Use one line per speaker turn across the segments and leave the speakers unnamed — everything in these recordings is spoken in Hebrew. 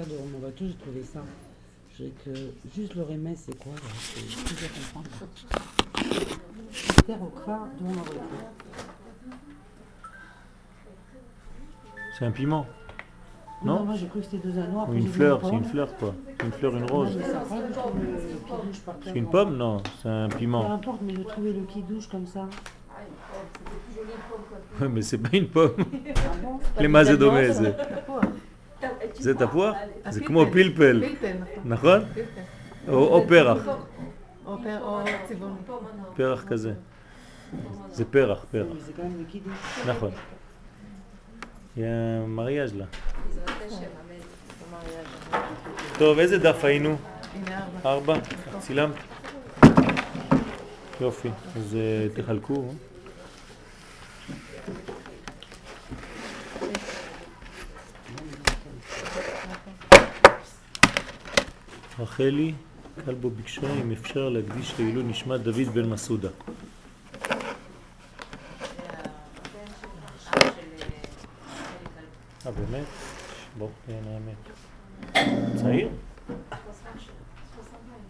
de Romain Bateau, j'ai trouvé ça. Juste le remède, c'est quoi C'est
un piment. Non,
moi j'ai cru que c'était deux anois.
Ou une fleur, c'est une fleur quoi. Une fleur, une rose. C'est une pomme, non, c'est un piment.
Peu importe, mais le
c'est pas une pomme. Les. זה תפוח? זה כמו פלפל,
נכון.
נכון? או פרח,
או.
פרח כזה. זה פרח, פרח. נכון. יא מריאז' לה. טוב, איזה דף היינו?
ארבע?
צילמת? יופי, אז אה, תחלקו. רחלי קלבו ביקשה אם אפשר להקדיש לעילוי נשמת דוד בן מסעודה. אה באמת? ברוך תהיין האמת. צעיר?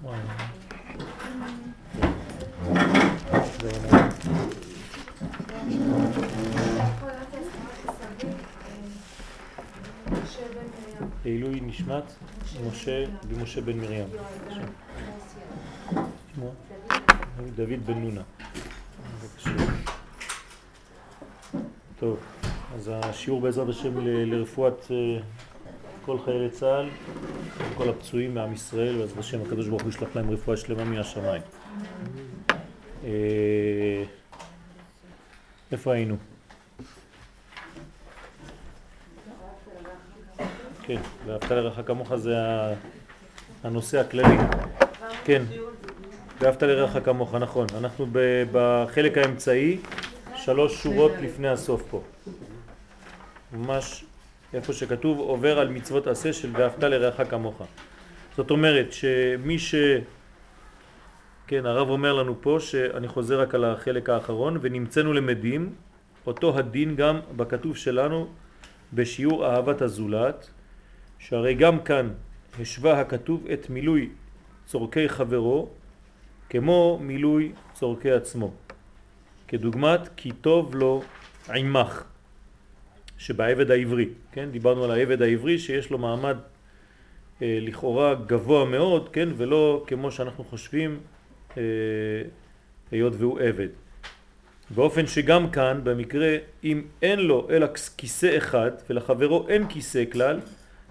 וואי. לעילוי נשמת משה ומשה בן מרים. דוד בן נונה. טוב, אז השיעור בעזרת השם לרפואת אה, כל חיילי צה"ל, כל הפצועים מעם ישראל, בעזרת השם הקדוש ברוך הוא ישלח להם רפואה שלמה מהשמיים. אה, איפה היינו? כן, ואהבת לרעך כמוך זה הנושא הכללי. כן, ואהבת לרעך כמוך, נכון. אנחנו בחלק האמצעי, שלוש שורות לפני הסוף פה. ממש איפה שכתוב עובר על מצוות עשה של ואהבת לרעך כמוך. זאת אומרת שמי ש... כן, הרב אומר לנו פה שאני חוזר רק על החלק האחרון ונמצאנו למדים אותו הדין גם בכתוב שלנו בשיעור אהבת הזולת שהרי גם כאן השווה הכתוב את מילוי צורכי חברו כמו מילוי צורכי עצמו כדוגמת כי טוב לו עמך שבעבד העברי, כן? דיברנו על העבד העברי שיש לו מעמד אה, לכאורה גבוה מאוד, כן? ולא כמו שאנחנו חושבים אה, היות והוא עבד. באופן שגם כאן במקרה אם אין לו אלא כיסא אחד ולחברו אין כיסא כלל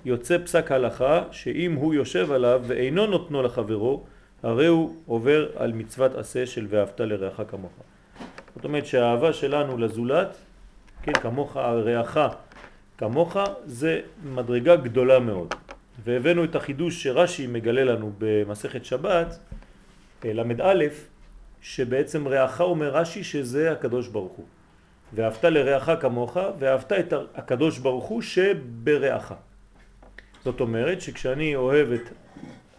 יוצא פסק הלכה שאם הוא יושב עליו ואינו נותנו לחברו הרי הוא עובר על מצוות עשה של ואהבת לרעך כמוך. זאת אומרת שהאהבה שלנו לזולת, כן, כמוך הרעך כמוך, זה מדרגה גדולה מאוד. והבאנו את החידוש שרש"י מגלה לנו במסכת שבת, ל"א, שבעצם רעך אומר רש"י שזה הקדוש ברוך הוא. ואהבת לרעך כמוך, ואהבת את הקדוש ברוך הוא שברעך. זאת אומרת שכשאני אוהב את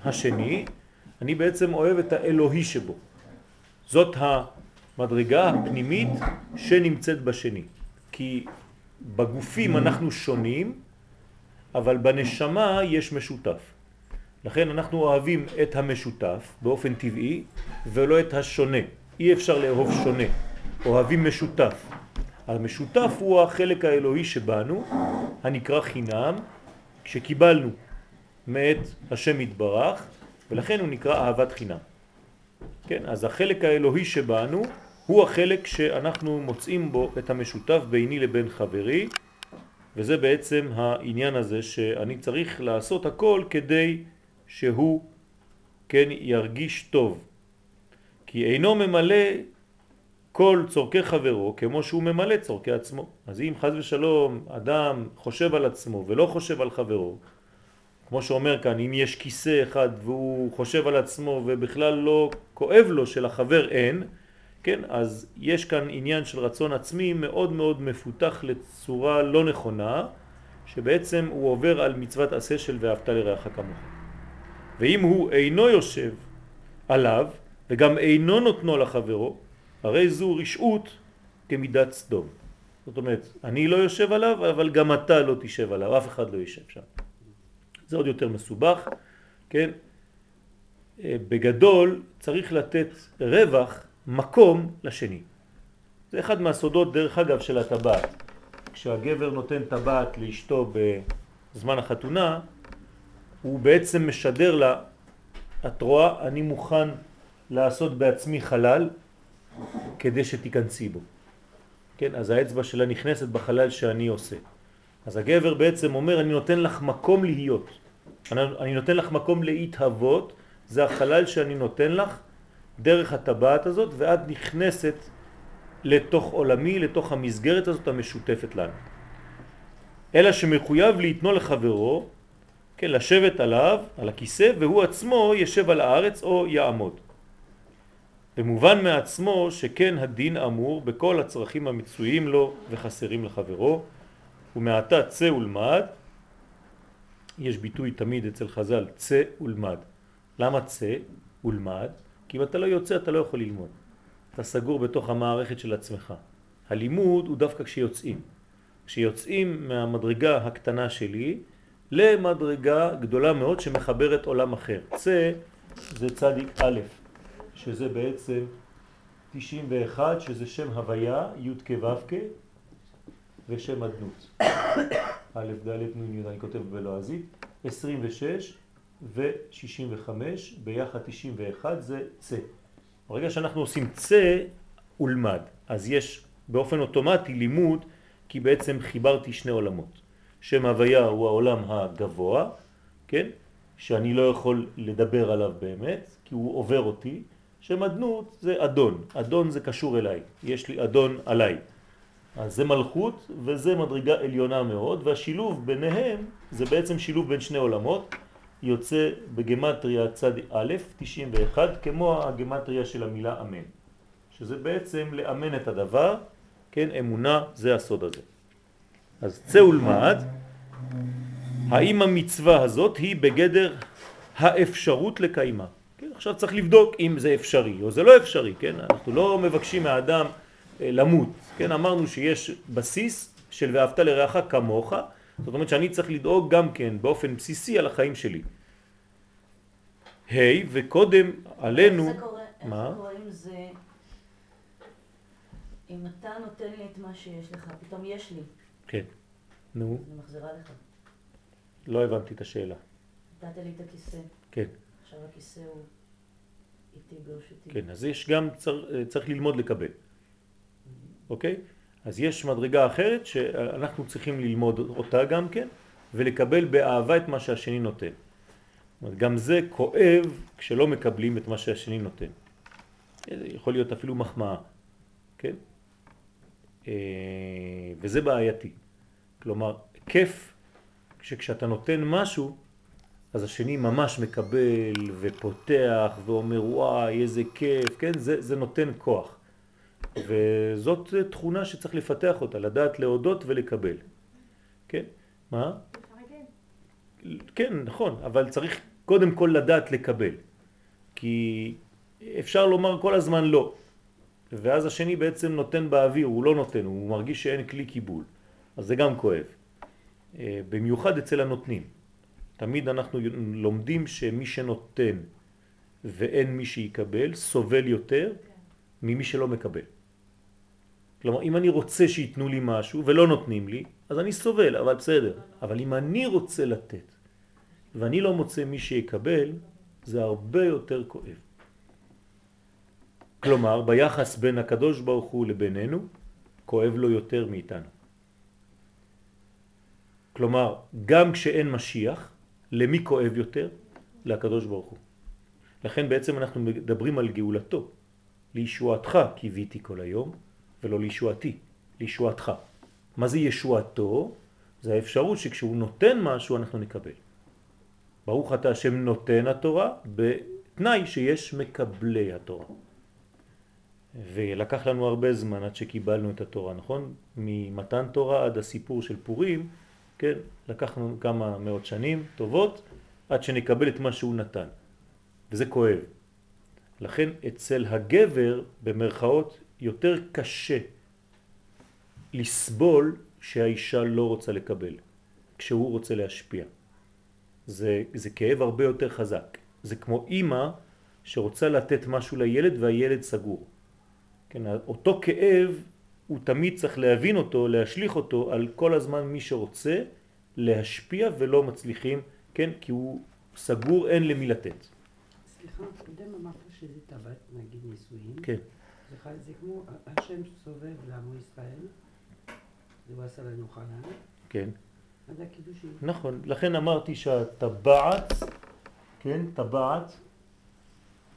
השני, אני בעצם אוהב את האלוהי שבו. זאת המדרגה הפנימית שנמצאת בשני. כי בגופים אנחנו שונים, אבל בנשמה יש משותף. לכן אנחנו אוהבים את המשותף באופן טבעי ולא את השונה. אי אפשר לאהוב שונה. אוהבים משותף. המשותף הוא החלק האלוהי שבנו, הנקרא חינם, שקיבלנו מאת השם יתברך, ולכן הוא נקרא אהבת חינם. כן, אז החלק האלוהי שבנו הוא החלק שאנחנו מוצאים בו את המשותף ביני לבין חברי, וזה בעצם העניין הזה שאני צריך לעשות הכל כדי שהוא כן ירגיש טוב. כי אינו ממלא כל צורכי חברו כמו שהוא ממלא צורכי עצמו. אז אם חז ושלום אדם חושב על עצמו ולא חושב על חברו, כמו שאומר כאן, אם יש כיסא אחד והוא חושב על עצמו ובכלל לא כואב לו שלחבר אין, כן, אז יש כאן עניין של רצון עצמי מאוד מאוד מפותח לצורה לא נכונה, שבעצם הוא עובר על מצוות עשה של ואהבת לרעך כמוך. ואם הוא אינו יושב עליו וגם אינו נותנו לחברו, הרי זו רשעות כמידת סדום. זאת אומרת, אני לא יושב עליו, אבל גם אתה לא תשב עליו, אף אחד לא יישב שם. זה עוד יותר מסובך, כן? אה, בגדול צריך לתת רווח, מקום לשני. זה אחד מהסודות דרך אגב של הטבעת. כשהגבר נותן טבעת לאשתו בזמן החתונה, הוא בעצם משדר לה, את רואה, אני מוכן לעשות בעצמי חלל כדי שתיכנסי בו. כן, אז האצבע שלה נכנסת בחלל שאני עושה. אז הגבר בעצם אומר, אני נותן לך מקום להיות. אני, אני נותן לך מקום להתהוות, זה החלל שאני נותן לך דרך הטבעת הזאת, ואת נכנסת לתוך עולמי, לתוך המסגרת הזאת המשותפת לנו. אלא שמחויב להתנו לחברו, כן, לשבת עליו, על הכיסא, והוא עצמו ישב על הארץ או יעמוד. במובן מעצמו שכן הדין אמור בכל הצרכים המצויים לו וחסרים לחברו, ומעתה צא ולמד, יש ביטוי תמיד אצל חז"ל, צא ולמד. למה צא ולמד? כי אם אתה לא יוצא אתה לא יכול ללמוד. אתה סגור בתוך המערכת של עצמך. הלימוד הוא דווקא כשיוצאים. כשיוצאים מהמדרגה הקטנה שלי למדרגה גדולה מאוד שמחברת עולם אחר. צא זה צדיק א', שזה בעצם 91, שזה שם הוויה, י' כו' ושם אדנות. א', ד', נ', י', אני כותב בלועזית, 26 ו-65, ביחד 91 זה צא. ברגע שאנחנו עושים צא ולמד, אז יש באופן אוטומטי לימוד, כי בעצם חיברתי שני עולמות. שם הוויה הוא העולם הגבוה, כן? שאני לא יכול לדבר עליו באמת, כי הוא עובר אותי. שם אדנות זה אדון, אדון זה קשור אליי, יש לי אדון עליי. אז זה מלכות וזה מדרגה עליונה מאוד, והשילוב ביניהם זה בעצם שילוב בין שני עולמות, יוצא בגמטריה צד א', 91, כמו הגמטריה של המילה אמן, שזה בעצם לאמן את הדבר, כן, אמונה זה הסוד הזה. אז צא ולמד, האם המצווה הזאת היא בגדר האפשרות לקיימה? עכשיו צריך לבדוק אם זה אפשרי או זה לא אפשרי, כן? אנחנו לא מבקשים מהאדם אה, למות, כן? אמרנו שיש בסיס של ואהבת לרעך כמוך, זאת אומרת שאני צריך לדאוג גם כן באופן בסיסי על החיים שלי. היי, hey, וקודם עלינו...
איך זה קורה,
מה?
איך קורה אם זה... אם אתה נותן לי את מה שיש לך, פתאום יש לי,
כן. נו,
אני מחזירה לך.
לא הבנתי את השאלה.
נתת לי את הכיסא,
כן,
עכשיו הכיסא הוא איתי ברשותי.
כן, אז יש גם, צר, צריך ללמוד לקבל. אוקיי? אז יש מדרגה אחרת שאנחנו צריכים ללמוד אותה גם כן, ולקבל באהבה את מה שהשני נותן. גם זה כואב כשלא מקבלים את מה שהשני נותן. יכול להיות אפילו מחמאה, כן? אה, וזה בעייתי. כלומר, כיף שכשאתה נותן משהו, אז השני ממש מקבל ופותח ואומר וואי איזה כיף, כן? זה, זה נותן כוח. וזאת תכונה שצריך לפתח אותה, לדעת להודות ולקבל. כן? מה? כן, נכון, אבל צריך קודם כל לדעת לקבל. כי אפשר לומר כל הזמן לא. ואז השני בעצם נותן באוויר, הוא לא נותן, הוא מרגיש שאין כלי קיבול. אז זה גם כואב. אה, במיוחד אצל הנותנים. תמיד אנחנו לומדים שמי שנותן ואין מי שיקבל, סובל יותר ממי שלא מקבל. כלומר, אם אני רוצה שיתנו לי משהו ולא נותנים לי, אז אני סובל, אבל בסדר. אבל אם אני רוצה לתת ואני לא מוצא מי שיקבל, זה הרבה יותר כואב. כלומר, ביחס בין הקדוש ברוך הוא לבינינו, כואב לו יותר מאיתנו. כלומר, גם כשאין משיח, למי כואב יותר? לקדוש ברוך הוא. לכן בעצם אנחנו מדברים על גאולתו. לישועתך קיוויתי כל היום, ולא לישועתי, לישועתך. מה זה ישועתו? זה האפשרות שכשהוא נותן משהו אנחנו נקבל. ברוך אתה השם נותן התורה בתנאי שיש מקבלי התורה. ולקח לנו הרבה זמן עד שקיבלנו את התורה, נכון? ממתן תורה עד הסיפור של פורים, כן? לקחנו כמה מאות שנים טובות עד שנקבל את מה שהוא נתן. וזה כואב. לכן אצל הגבר במרכאות יותר קשה לסבול שהאישה לא רוצה לקבל, כשהוא רוצה להשפיע. זה, זה כאב הרבה יותר חזק. זה כמו אימא שרוצה לתת משהו לילד והילד סגור. כן, אותו כאב הוא תמיד צריך להבין אותו, להשליך אותו על כל הזמן מי שרוצה להשפיע ולא מצליחים, כן, כי הוא סגור, אין למי לתת.
סליחה, קודם אמרת שזה טבעת, נגיד נישואים.
כן.
זה, כמו השם סובב לעמו ישראל, זה הוא עשה לנו חלל,
כן,
עד הקידושים.
נכון. לכן אמרתי שהטבעת, כן, טבעת,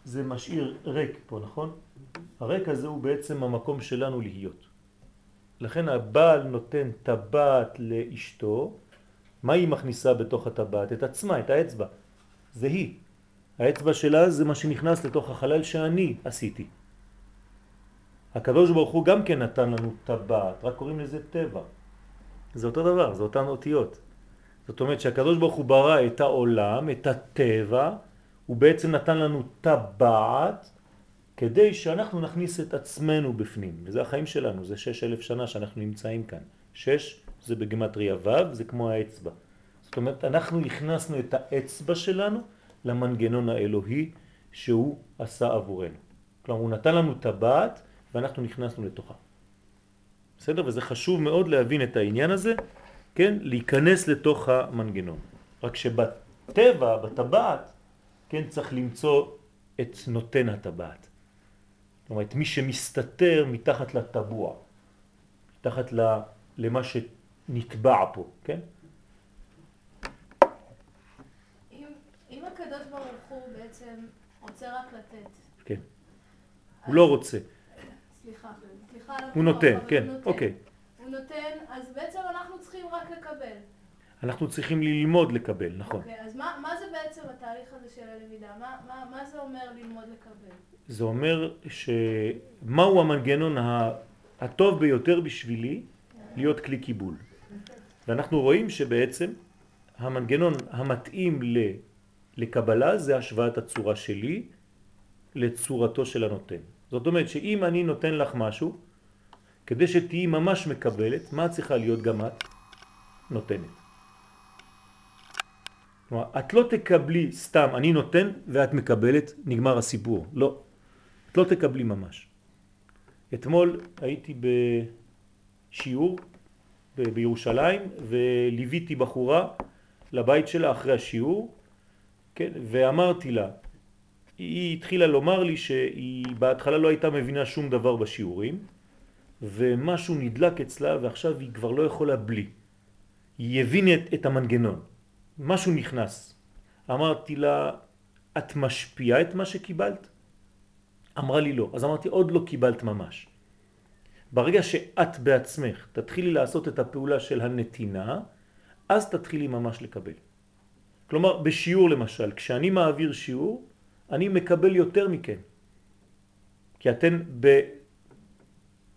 זה משאיר ריק פה, נכון? הריק הזה הוא בעצם המקום שלנו להיות. לכן הבעל נותן טבעת לאשתו, מה היא מכניסה בתוך הטבעת? את עצמה, את האצבע. זה היא. האצבע שלה זה מה שנכנס לתוך החלל שאני עשיתי. הקדוש ברוך הוא גם כן נתן לנו טבעת, רק קוראים לזה טבע. זה אותו דבר, זה אותן אותיות. זאת אומרת שהקדוש ברוך הוא ברא את העולם, את הטבע, הוא בעצם נתן לנו טבעת כדי שאנחנו נכניס את עצמנו בפנים. וזה החיים שלנו, זה שש אלף שנה שאנחנו נמצאים כאן. שש זה בגמטריה ו', זה כמו האצבע. זאת אומרת, אנחנו הכנסנו את האצבע שלנו למנגנון האלוהי שהוא עשה עבורנו. כלומר, הוא נתן לנו טבעת ואנחנו נכנסנו לתוכה. בסדר? וזה חשוב מאוד להבין את העניין הזה, כן? להיכנס לתוך המנגנון. רק שבטבע, בטבעת, כן, צריך למצוא את נותן הטבעת. זאת אומרת, מי שמסתתר מתחת לטבוע, מתחת למה שנטבע פה, כן?
אם, אם הקדוש ברוך הוא בעצם רוצה רק לתת,
כן. הוא לא רוצה,
סליחה, סליחה
הוא נותן, כן. אוקיי.
הוא נותן, אז בעצם אנחנו צריכים רק לקבל.
אנחנו צריכים ללמוד לקבל, נכון.
אוקיי, אז מה, מה זה בעצם התהליך הזה של הלמידה? מה, מה, מה זה אומר ללמוד לקבל?
זה אומר שמהו המנגנון הטוב ביותר בשבילי להיות כלי קיבול. ואנחנו רואים שבעצם המנגנון המתאים ל- לקבלה זה השוואת הצורה שלי לצורתו של הנותן. זאת אומרת שאם אני נותן לך משהו, כדי שתהיי ממש מקבלת, מה צריכה להיות גם את? נותנת. כלומר, את לא תקבלי סתם, אני נותן ואת מקבלת, נגמר הסיפור. לא. את לא תקבלי ממש. אתמול הייתי בשיעור בירושלים וליוויתי בחורה לבית שלה אחרי השיעור, כן, ואמרתי לה, היא התחילה לומר לי שהיא בהתחלה לא הייתה מבינה שום דבר בשיעורים, ומשהו נדלק אצלה ועכשיו היא כבר לא יכולה בלי. היא הבינה את, את המנגנון, משהו נכנס. אמרתי לה, את משפיעה את מה שקיבלת? אמרה לי לא. אז אמרתי, עוד לא קיבלת ממש. ברגע שאת בעצמך תתחילי לעשות את הפעולה של הנתינה, אז תתחילי ממש לקבל. כלומר, בשיעור למשל, כשאני מעביר שיעור, אני מקבל יותר מכן. כי אתן ב...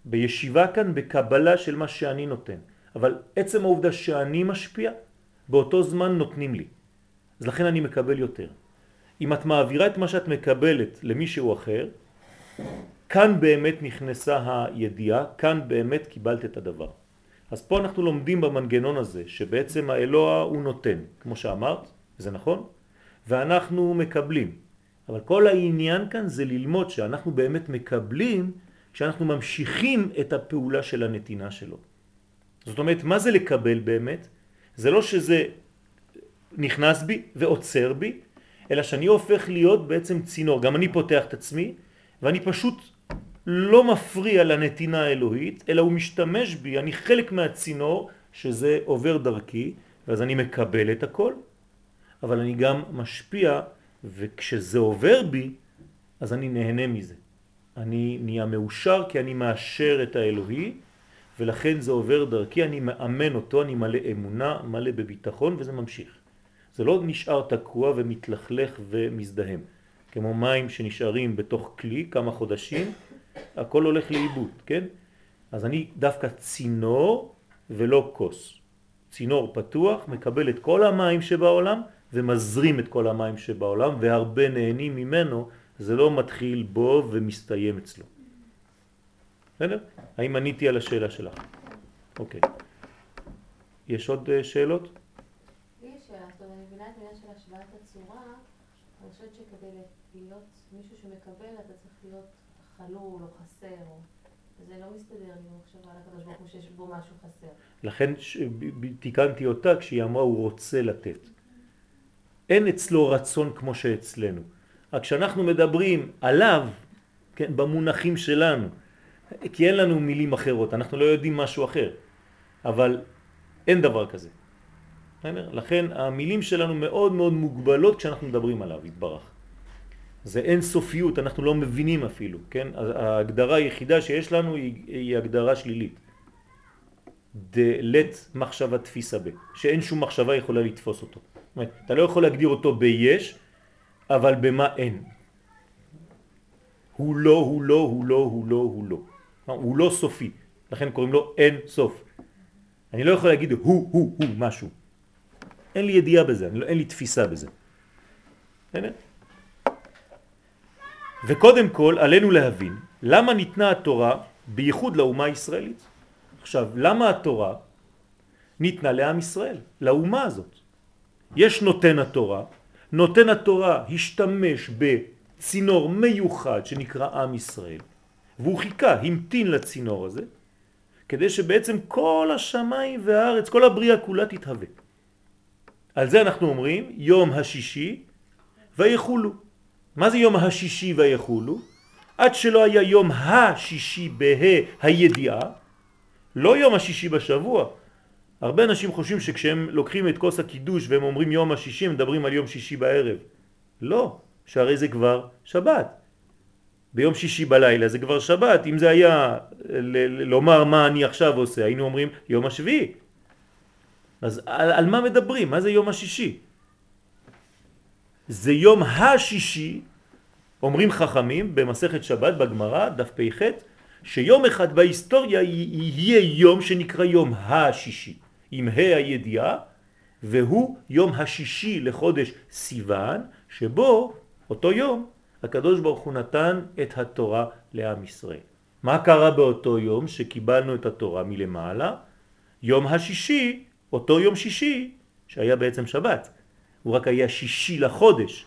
בישיבה כאן בקבלה של מה שאני נותן. אבל עצם העובדה שאני משפיע, באותו זמן נותנים לי. אז לכן אני מקבל יותר. אם את מעבירה את מה שאת מקבלת למישהו אחר, כאן באמת נכנסה הידיעה, כאן באמת קיבלת את הדבר. אז פה אנחנו לומדים במנגנון הזה, שבעצם האלוה הוא נותן, כמו שאמרת, זה נכון, ואנחנו מקבלים. אבל כל העניין כאן זה ללמוד שאנחנו באמת מקבלים, כשאנחנו ממשיכים את הפעולה של הנתינה שלו. זאת אומרת, מה זה לקבל באמת? זה לא שזה נכנס בי ועוצר בי, אלא שאני הופך להיות בעצם צינור. גם אני פותח את עצמי, ואני פשוט לא מפריע לנתינה האלוהית, אלא הוא משתמש בי, אני חלק מהצינור שזה עובר דרכי, ואז אני מקבל את הכל, אבל אני גם משפיע, וכשזה עובר בי, אז אני נהנה מזה. אני נהיה מאושר כי אני מאשר את האלוהי, ולכן זה עובר דרכי, אני מאמן אותו, אני מלא אמונה, מלא בביטחון, וזה ממשיך. זה לא נשאר תקוע ומתלכלך ומזדהם. כמו מים שנשארים בתוך כלי כמה חודשים, הכל הולך לאיבוד, כן? אז אני דווקא צינור ולא כוס. צינור פתוח, מקבל את כל המים שבעולם ומזרים את כל המים שבעולם והרבה נהנים ממנו, זה לא מתחיל בו ומסתיים אצלו. בסדר? האם עניתי על השאלה שלך? אוקיי. יש עוד אה, שאלות?
לי יש שאלה, זאת אומרת, אני מבינה את העניין של
הצורה, אני חושבת שכדי להיות מישהו שמקבל, אתה צריך להיות חלול או חסר. או- זה לא מסתדר לי עם המחשבה על הקדוש ברוך הוא שיש בו משהו חסר.
לכן תיקנתי אותה כשהיא אמרה הוא רוצה לתת. אין אצלו רצון כמו שאצלנו. רק כשאנחנו מדברים עליו, כן, במונחים שלנו, כי אין לנו מילים אחרות, אנחנו לא יודעים משהו אחר, אבל אין דבר כזה. לכן המילים שלנו מאוד מאוד מוגבלות כשאנחנו מדברים עליו, יתברך. זה אין סופיות, אנחנו לא מבינים אפילו, כן? ההגדרה היחידה שיש לנו היא, היא הגדרה שלילית. דלת מחשבה תפיסה ב, שאין שום מחשבה יכולה לתפוס אותו. זאת אומרת, אתה לא יכול להגדיר אותו ביש, אבל במה אין. הוא לא, הוא לא, הוא לא, הוא לא, הוא לא. הוא לא סופי, לכן קוראים לו אין סוף. אני לא יכול להגיד הוא, הוא, הוא, משהו. אין לי ידיעה בזה, לא- אין לי תפיסה בזה. בסדר? וקודם כל עלינו להבין למה ניתנה התורה בייחוד לאומה הישראלית. עכשיו, למה התורה ניתנה לעם ישראל, לאומה הזאת? יש נותן התורה, נותן התורה השתמש בצינור מיוחד שנקרא עם ישראל, והוא חיכה, המתין לצינור הזה, כדי שבעצם כל השמיים והארץ, כל הבריאה כולה תתהווה. על זה אנחנו אומרים יום השישי ויחולו. מה זה יום השישי ויחולו? עד שלא היה יום השישי בה הידיעה, לא יום השישי בשבוע. הרבה אנשים חושבים שכשהם לוקחים את כוס הקידוש והם אומרים יום השישי, הם מדברים על יום שישי בערב. לא, שהרי זה כבר שבת. ביום שישי בלילה זה כבר שבת. אם זה היה לומר מה אני עכשיו עושה, היינו אומרים יום השביעי. אז על, על מה מדברים? מה זה יום השישי? זה יום השישי, אומרים חכמים במסכת שבת בגמרא, דף פ"ח, שיום אחד בהיסטוריה יהיה יום שנקרא יום השישי, עם ה' הידיעה, והוא יום השישי לחודש סיוון, שבו אותו יום הקדוש ברוך הוא נתן את התורה לעם ישראל. מה קרה באותו יום שקיבלנו את התורה מלמעלה? יום השישי, אותו יום שישי, שהיה בעצם שבת, הוא רק היה שישי לחודש,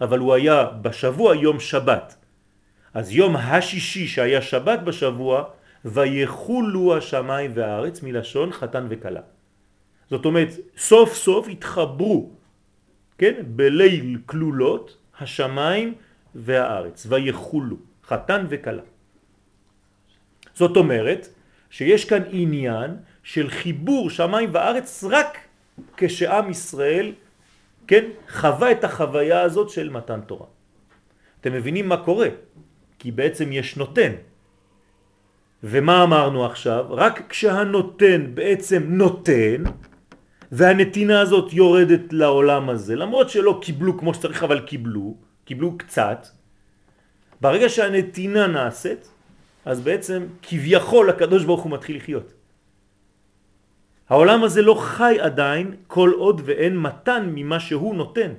אבל הוא היה בשבוע יום שבת. אז יום השישי שהיה שבת בשבוע, ויחולו השמיים והארץ מלשון חתן וקלה. זאת אומרת, סוף סוף התחברו, כן, בליל כלולות, השמיים והארץ, ויחולו, חתן וקלה. זאת אומרת, שיש כאן עניין של חיבור שמיים וארץ רק כשעם ישראל, כן, חווה את החוויה הזאת של מתן תורה. אתם מבינים מה קורה? כי בעצם יש נותן. ומה אמרנו עכשיו? רק כשהנותן בעצם נותן, והנתינה הזאת יורדת לעולם הזה, למרות שלא קיבלו כמו שצריך, אבל קיבלו, קיבלו קצת, ברגע שהנתינה נעשית, אז בעצם כביכול הקדוש ברוך הוא מתחיל לחיות. העולם הזה לא חי עדיין כל עוד ואין מתן ממה שהוא נותן.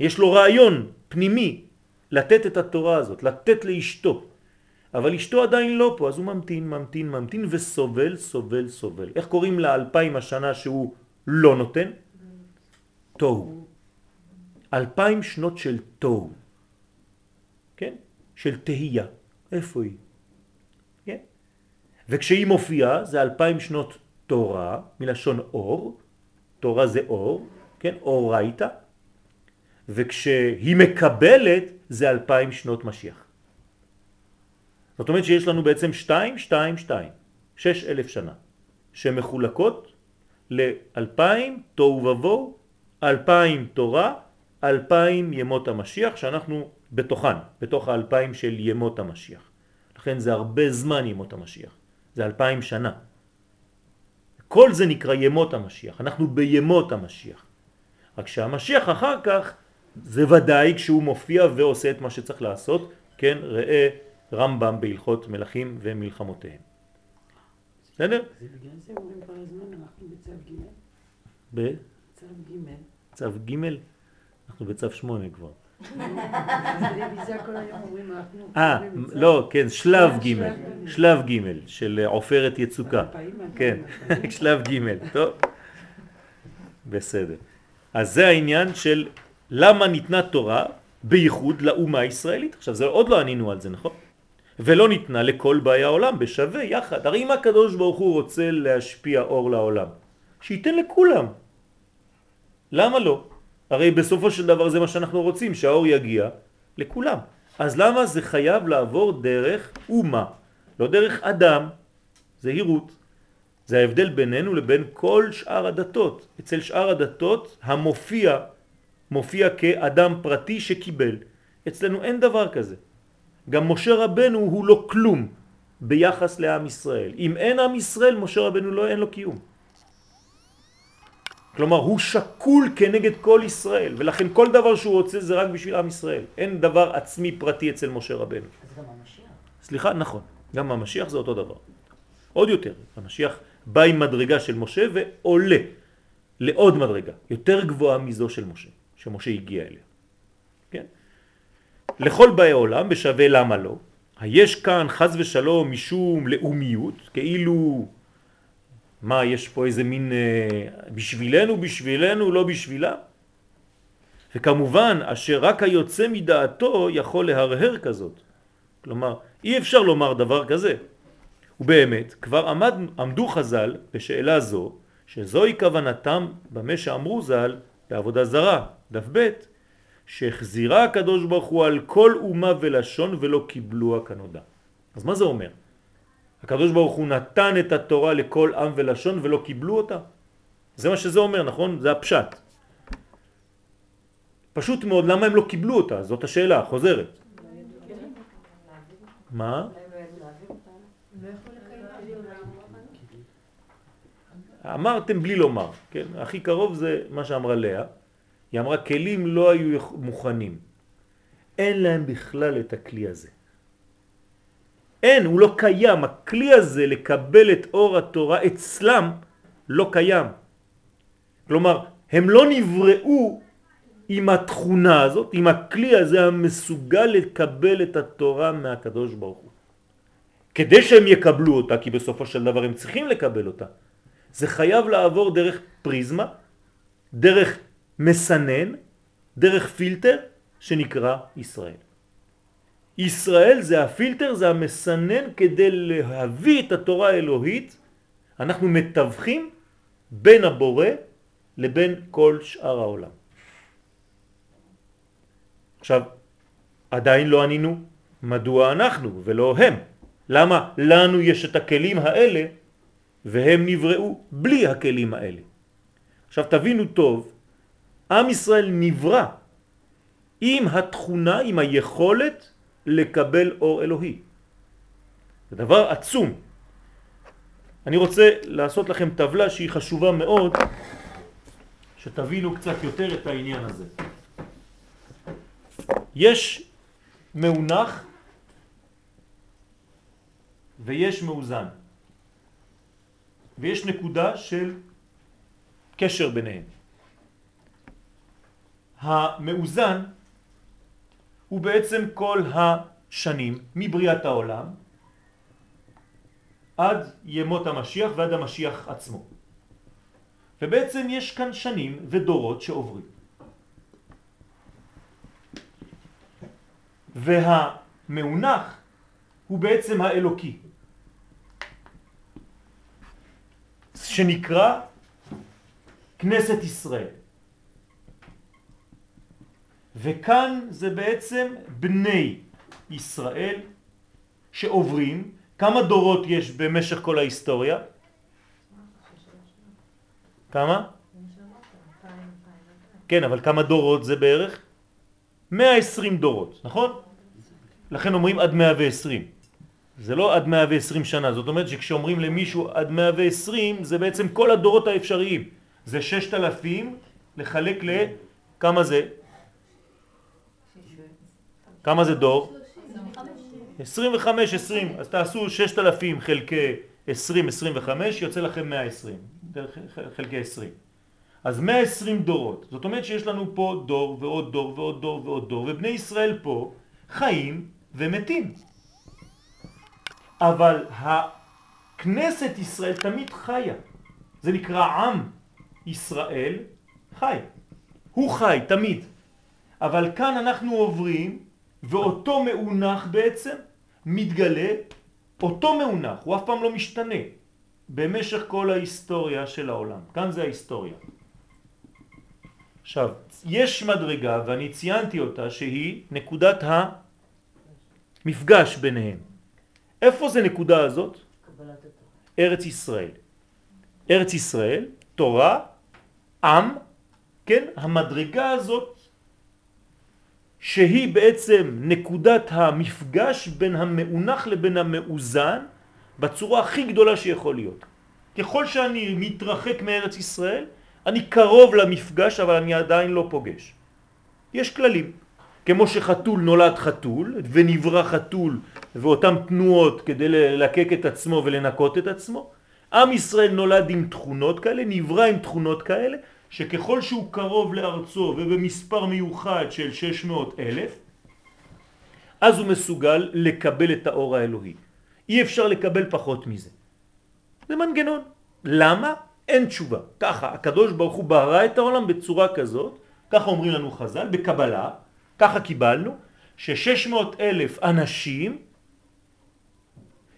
יש לו רעיון פנימי לתת את התורה הזאת, לתת לאשתו. אבל אשתו עדיין לא פה, אז הוא ממתין, ממתין, ממתין וסובל, סובל, סובל. איך קוראים לאלפיים השנה שהוא לא נותן? תוהו. אלפיים שנות של תוהו. כן? של תהייה. איפה היא? כן? וכשהיא מופיעה זה אלפיים שנות תורה, מלשון אור, תורה זה אור, כן? אורייתא, וכשהיא מקבלת זה אלפיים שנות משיח. זאת אומרת שיש לנו בעצם שתיים, שתיים, שתיים, שש אלף שנה, שמחולקות לאלפיים תוהו ובוהו, אלפיים תורה, אלפיים ימות המשיח, שאנחנו בתוכן, בתוך האלפיים של ימות המשיח. לכן זה הרבה זמן ימות המשיח, זה אלפיים שנה. כל זה נקרא ימות המשיח, אנחנו בימות המשיח. רק שהמשיח אחר כך, זה ודאי כשהוא מופיע ועושה את מה שצריך לעשות, כן, ראה רמב"ם בהלכות מלכים ומלחמותיהם. בסדר?
זה בגלל זה אומרים כל הזמן, אנחנו בצו ג', צו ג',
בצו ג', אנחנו בצו שמונה כבר. אה, לא, כן, שלב ג',
שלב ג'.
של עופרת יצוקה. כן,
אלפיים.
שלב ג', טוב. בסדר. אז זה העניין של למה ניתנה תורה בייחוד לאומה הישראלית. עכשיו, זה עוד לא ענינו על זה, נכון? ולא ניתנה לכל באי העולם בשווה יחד. הרי אם הקדוש ברוך הוא רוצה להשפיע אור לעולם, שייתן לכולם. למה לא? הרי בסופו של דבר זה מה שאנחנו רוצים, שהאור יגיע לכולם. אז למה זה חייב לעבור דרך אומה, לא דרך אדם, זהירות. זה ההבדל בינינו לבין כל שאר הדתות. אצל שאר הדתות המופיע מופיע כאדם פרטי שקיבל. אצלנו אין דבר כזה. גם משה רבנו הוא לא כלום ביחס לעם ישראל. אם אין עם ישראל, משה רבנו לא אין לו קיום. כלומר, הוא שקול כנגד כל ישראל, ולכן כל דבר שהוא רוצה זה רק בשביל עם ישראל. אין דבר עצמי פרטי אצל משה רבנו.
אז גם המשיח.
סליחה, נכון. גם המשיח זה אותו דבר. עוד יותר, המשיח בא עם מדרגה של משה ועולה לעוד מדרגה, יותר גבוהה מזו של משה, שמשה הגיע אליה. לכל באי עולם בשווה למה לא, היש כאן חז ושלום משום לאומיות, כאילו, מה, יש פה איזה מין אה, בשבילנו, בשבילנו, לא בשבילה? וכמובן, אשר רק היוצא מדעתו יכול להרהר כזאת. כלומר, אי אפשר לומר דבר כזה. ובאמת, כבר עמד, עמדו חז"ל בשאלה זו, שזוהי כוונתם במה שאמרו ז"ל בעבודה זרה, דף ב', שהחזירה הקדוש ברוך הוא על כל אומה ולשון ולא קיבלוה כנודע. אז מה זה אומר? הקדוש ברוך הוא נתן את התורה לכל עם ולשון ולא קיבלו אותה? זה מה שזה אומר, נכון? זה הפשט. פשוט מאוד, למה הם לא קיבלו אותה? זאת השאלה, חוזרת. מה? אמרתם בלי לומר, כן? הכי קרוב זה מה שאמרה לאה. היא אמרה, כלים לא היו מוכנים. אין להם בכלל את הכלי הזה. אין, הוא לא קיים. הכלי הזה לקבל את אור התורה אצלם לא קיים. כלומר, הם לא נבראו עם התכונה הזאת, עם הכלי הזה המסוגל לקבל את התורה מהקדוש ברוך הוא. כדי שהם יקבלו אותה, כי בסופו של דבר הם צריכים לקבל אותה, זה חייב לעבור דרך פריזמה, דרך מסנן, דרך פילטר שנקרא ישראל. ישראל זה הפילטר, זה המסנן כדי להביא את התורה האלוהית. אנחנו מתווכים בין הבורא לבין כל שאר העולם. עכשיו, עדיין לא ענינו מדוע אנחנו ולא הם. למה לנו יש את הכלים האלה והם נבראו בלי הכלים האלה. עכשיו תבינו טוב, עם ישראל נברא עם התכונה, עם היכולת לקבל אור אלוהי. זה דבר עצום. אני רוצה לעשות לכם טבלה שהיא חשובה מאוד, שתבינו קצת יותר את העניין הזה. יש מאונח ויש מאוזן. ויש נקודה של קשר ביניהם. המאוזן הוא בעצם כל השנים מבריאת העולם עד ימות המשיח ועד המשיח עצמו. ובעצם יש כאן שנים ודורות שעוברים. והמאונח הוא בעצם האלוקי. שנקרא כנסת ישראל. וכאן זה בעצם בני ישראל שעוברים, כמה דורות יש במשך כל ההיסטוריה? כמה? כן, אבל כמה דורות זה בערך? 120 דורות, נכון? לכן אומרים עד 120. זה לא עד 120 שנה, זאת אומרת שכשאומרים למישהו עד 120 זה בעצם כל הדורות האפשריים. זה 6,000 לחלק לכמה זה? כמה זה דור? 25, 20, אז תעשו 6,000 חלקי 20, 25, יוצא לכם 120, חלקי 20. אז 120 דורות, זאת אומרת שיש לנו פה דור ועוד דור ועוד דור ועוד דור, ובני ישראל פה חיים ומתים. אבל הכנסת ישראל תמיד חיה. זה נקרא עם ישראל חי. הוא חי תמיד. אבל כאן אנחנו עוברים ואותו מאונח בעצם מתגלה, אותו מאונח, הוא אף פעם לא משתנה במשך כל ההיסטוריה של העולם. כאן זה ההיסטוריה. עכשיו, יש מדרגה ואני ציינתי אותה שהיא נקודת המפגש ביניהם. איפה זה נקודה הזאת? ארץ ישראל. ארץ ישראל, תורה, עם, כן, המדרגה הזאת שהיא בעצם נקודת המפגש בין המאונח לבין המאוזן בצורה הכי גדולה שיכול להיות. ככל שאני מתרחק מארץ ישראל, אני קרוב למפגש אבל אני עדיין לא פוגש. יש כללים. כמו שחתול נולד חתול ונברא חתול ואותן תנועות כדי ללקק את עצמו ולנקות את עצמו, עם ישראל נולד עם תכונות כאלה, נברא עם תכונות כאלה, שככל שהוא קרוב לארצו ובמספר מיוחד של 600 אלף, אז הוא מסוגל לקבל את האור האלוהי. אי אפשר לקבל פחות מזה. זה מנגנון. למה? אין תשובה. ככה, הקדוש ברוך הוא ברא את העולם בצורה כזאת, ככה אומרים לנו חז"ל, בקבלה, ככה קיבלנו, ש-600 אלף אנשים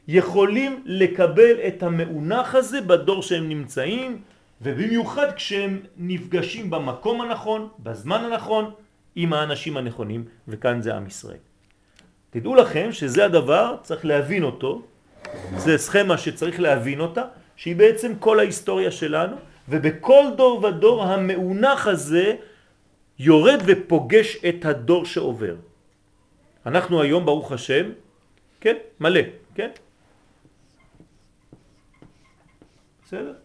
יכולים לקבל את המאונח הזה בדור שהם נמצאים, ובמיוחד כשהם נפגשים במקום הנכון, בזמן הנכון, עם האנשים הנכונים, וכאן זה עם ישראל. תדעו לכם שזה הדבר, צריך להבין אותו, זה סכמה שצריך להבין אותה, שהיא בעצם כל ההיסטוריה שלנו, ובכל דור ודור המאונח הזה יורד ופוגש את הדור שעובר. אנחנו היום, ברוך השם, כן, מלא, כן? בסדר?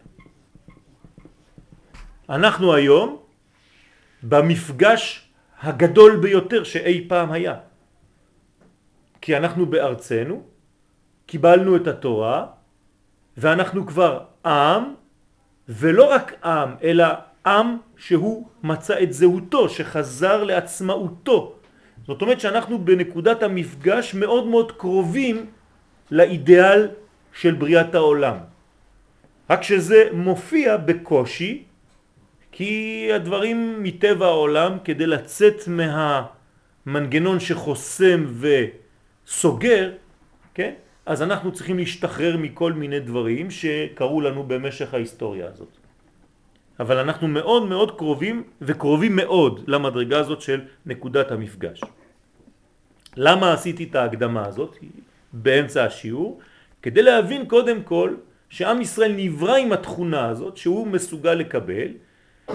אנחנו היום במפגש הגדול ביותר שאי פעם היה. כי אנחנו בארצנו, קיבלנו את התורה, ואנחנו כבר עם, ולא רק עם, אלא עם שהוא מצא את זהותו, שחזר לעצמאותו. זאת אומרת שאנחנו בנקודת המפגש מאוד מאוד קרובים לאידאל של בריאת העולם. רק שזה מופיע בקושי, כי הדברים מטבע העולם, כדי לצאת מהמנגנון שחוסם וסוגר, כן? אז אנחנו צריכים להשתחרר מכל מיני דברים שקרו לנו במשך ההיסטוריה הזאת. אבל אנחנו מאוד מאוד קרובים וקרובים מאוד למדרגה הזאת של נקודת המפגש. למה עשיתי את ההקדמה הזאת באמצע השיעור? כדי להבין קודם כל שעם ישראל נברא עם התכונה הזאת שהוא מסוגל לקבל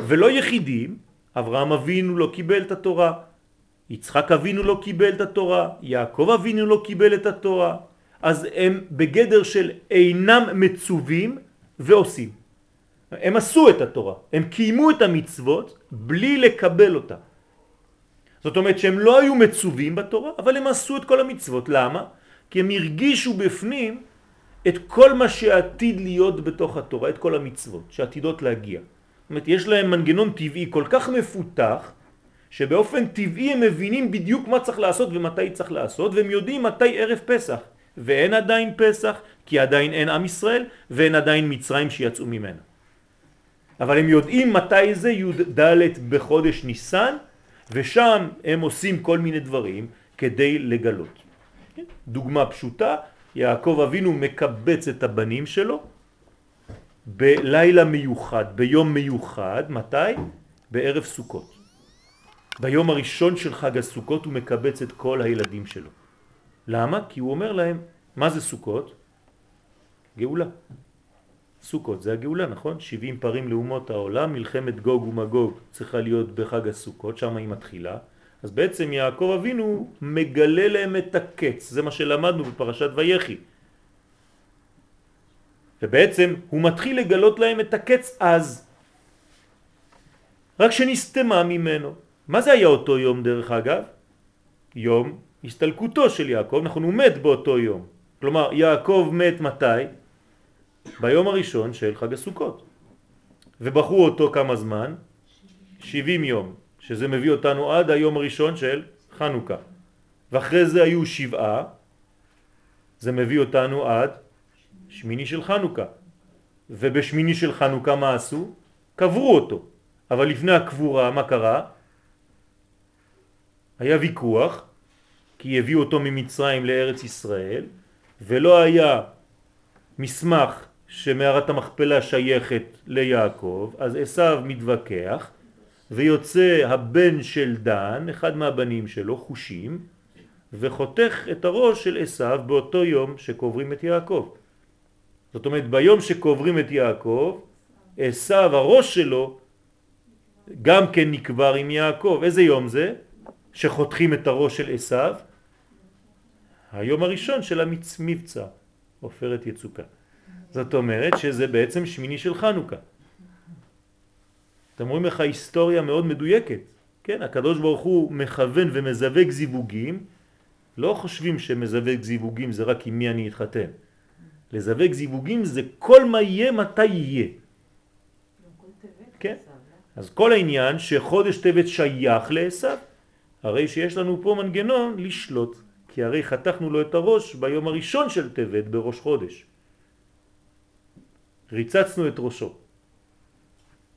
ולא יחידים, אברהם אבינו לא קיבל את התורה, יצחק אבינו לא קיבל את התורה, יעקב אבינו לא קיבל את התורה, אז הם בגדר של אינם מצווים ועושים. הם עשו את התורה, הם קיימו את המצוות בלי לקבל אותה. זאת אומרת שהם לא היו מצווים בתורה, אבל הם עשו את כל המצוות. למה? כי הם הרגישו בפנים את כל מה שעתיד להיות בתוך התורה, את כל המצוות שעתידות להגיע. זאת אומרת, יש להם מנגנון טבעי כל כך מפותח, שבאופן טבעי הם מבינים בדיוק מה צריך לעשות ומתי צריך לעשות, והם יודעים מתי ערב פסח. ואין עדיין פסח, כי עדיין אין עם ישראל, ואין עדיין מצרים שיצאו ממנה. אבל הם יודעים מתי זה י"ד בחודש ניסן, ושם הם עושים כל מיני דברים כדי לגלות. דוגמה פשוטה, יעקב אבינו מקבץ את הבנים שלו בלילה מיוחד, ביום מיוחד, מתי? בערב סוכות. ביום הראשון של חג הסוכות הוא מקבץ את כל הילדים שלו. למה? כי הוא אומר להם, מה זה סוכות? גאולה. סוכות זה הגאולה, נכון? 70 פרים לאומות העולם, מלחמת גוג ומגוג צריכה להיות בחג הסוכות, שם היא מתחילה. אז בעצם יעקב אבינו מגלה להם את הקץ, זה מה שלמדנו בפרשת ויחי. ובעצם הוא מתחיל לגלות להם את הקץ אז, רק שנסתמה ממנו. מה זה היה אותו יום דרך אגב? יום הסתלקותו של יעקב, נכון, הוא מת באותו יום. כלומר, יעקב מת מתי? ביום הראשון של חג הסוכות. ובחרו אותו כמה זמן? 70 יום, שזה מביא אותנו עד היום הראשון של חנוכה. ואחרי זה היו שבעה, זה מביא אותנו עד שמיני של חנוכה. ובשמיני של חנוכה מה עשו? קברו אותו. אבל לפני הקבורה מה קרה? היה ויכוח, כי הביאו אותו ממצרים לארץ ישראל, ולא היה מסמך שמערת המכפלה שייכת ליעקב, אז עשיו מתווכח, ויוצא הבן של דן, אחד מהבנים שלו, חושים, וחותך את הראש של עשיו באותו יום שקוברים את יעקב. זאת אומרת, ביום שקוברים את יעקב, עשיו, הראש שלו, גם כן נקבר עם יעקב. איזה יום זה? שחותכים את הראש של עשיו? היום הראשון של המבצע, עופרת יצוקה. זאת אומרת שזה בעצם שמיני של חנוכה. אתם רואים איך ההיסטוריה מאוד מדויקת. כן, הקדוש ברוך הוא מכוון ומזווג זיווגים, לא חושבים שמזווג זיווגים זה רק עם מי אני אתחתן. לזווג זיווגים זה כל מה יהיה מתי יהיה. כן? אז כל העניין שחודש טבת שייך לעשו, הרי שיש לנו פה מנגנון לשלוט, כי הרי חתכנו לו את הראש ביום הראשון של טבת בראש חודש. ריצצנו את ראשו.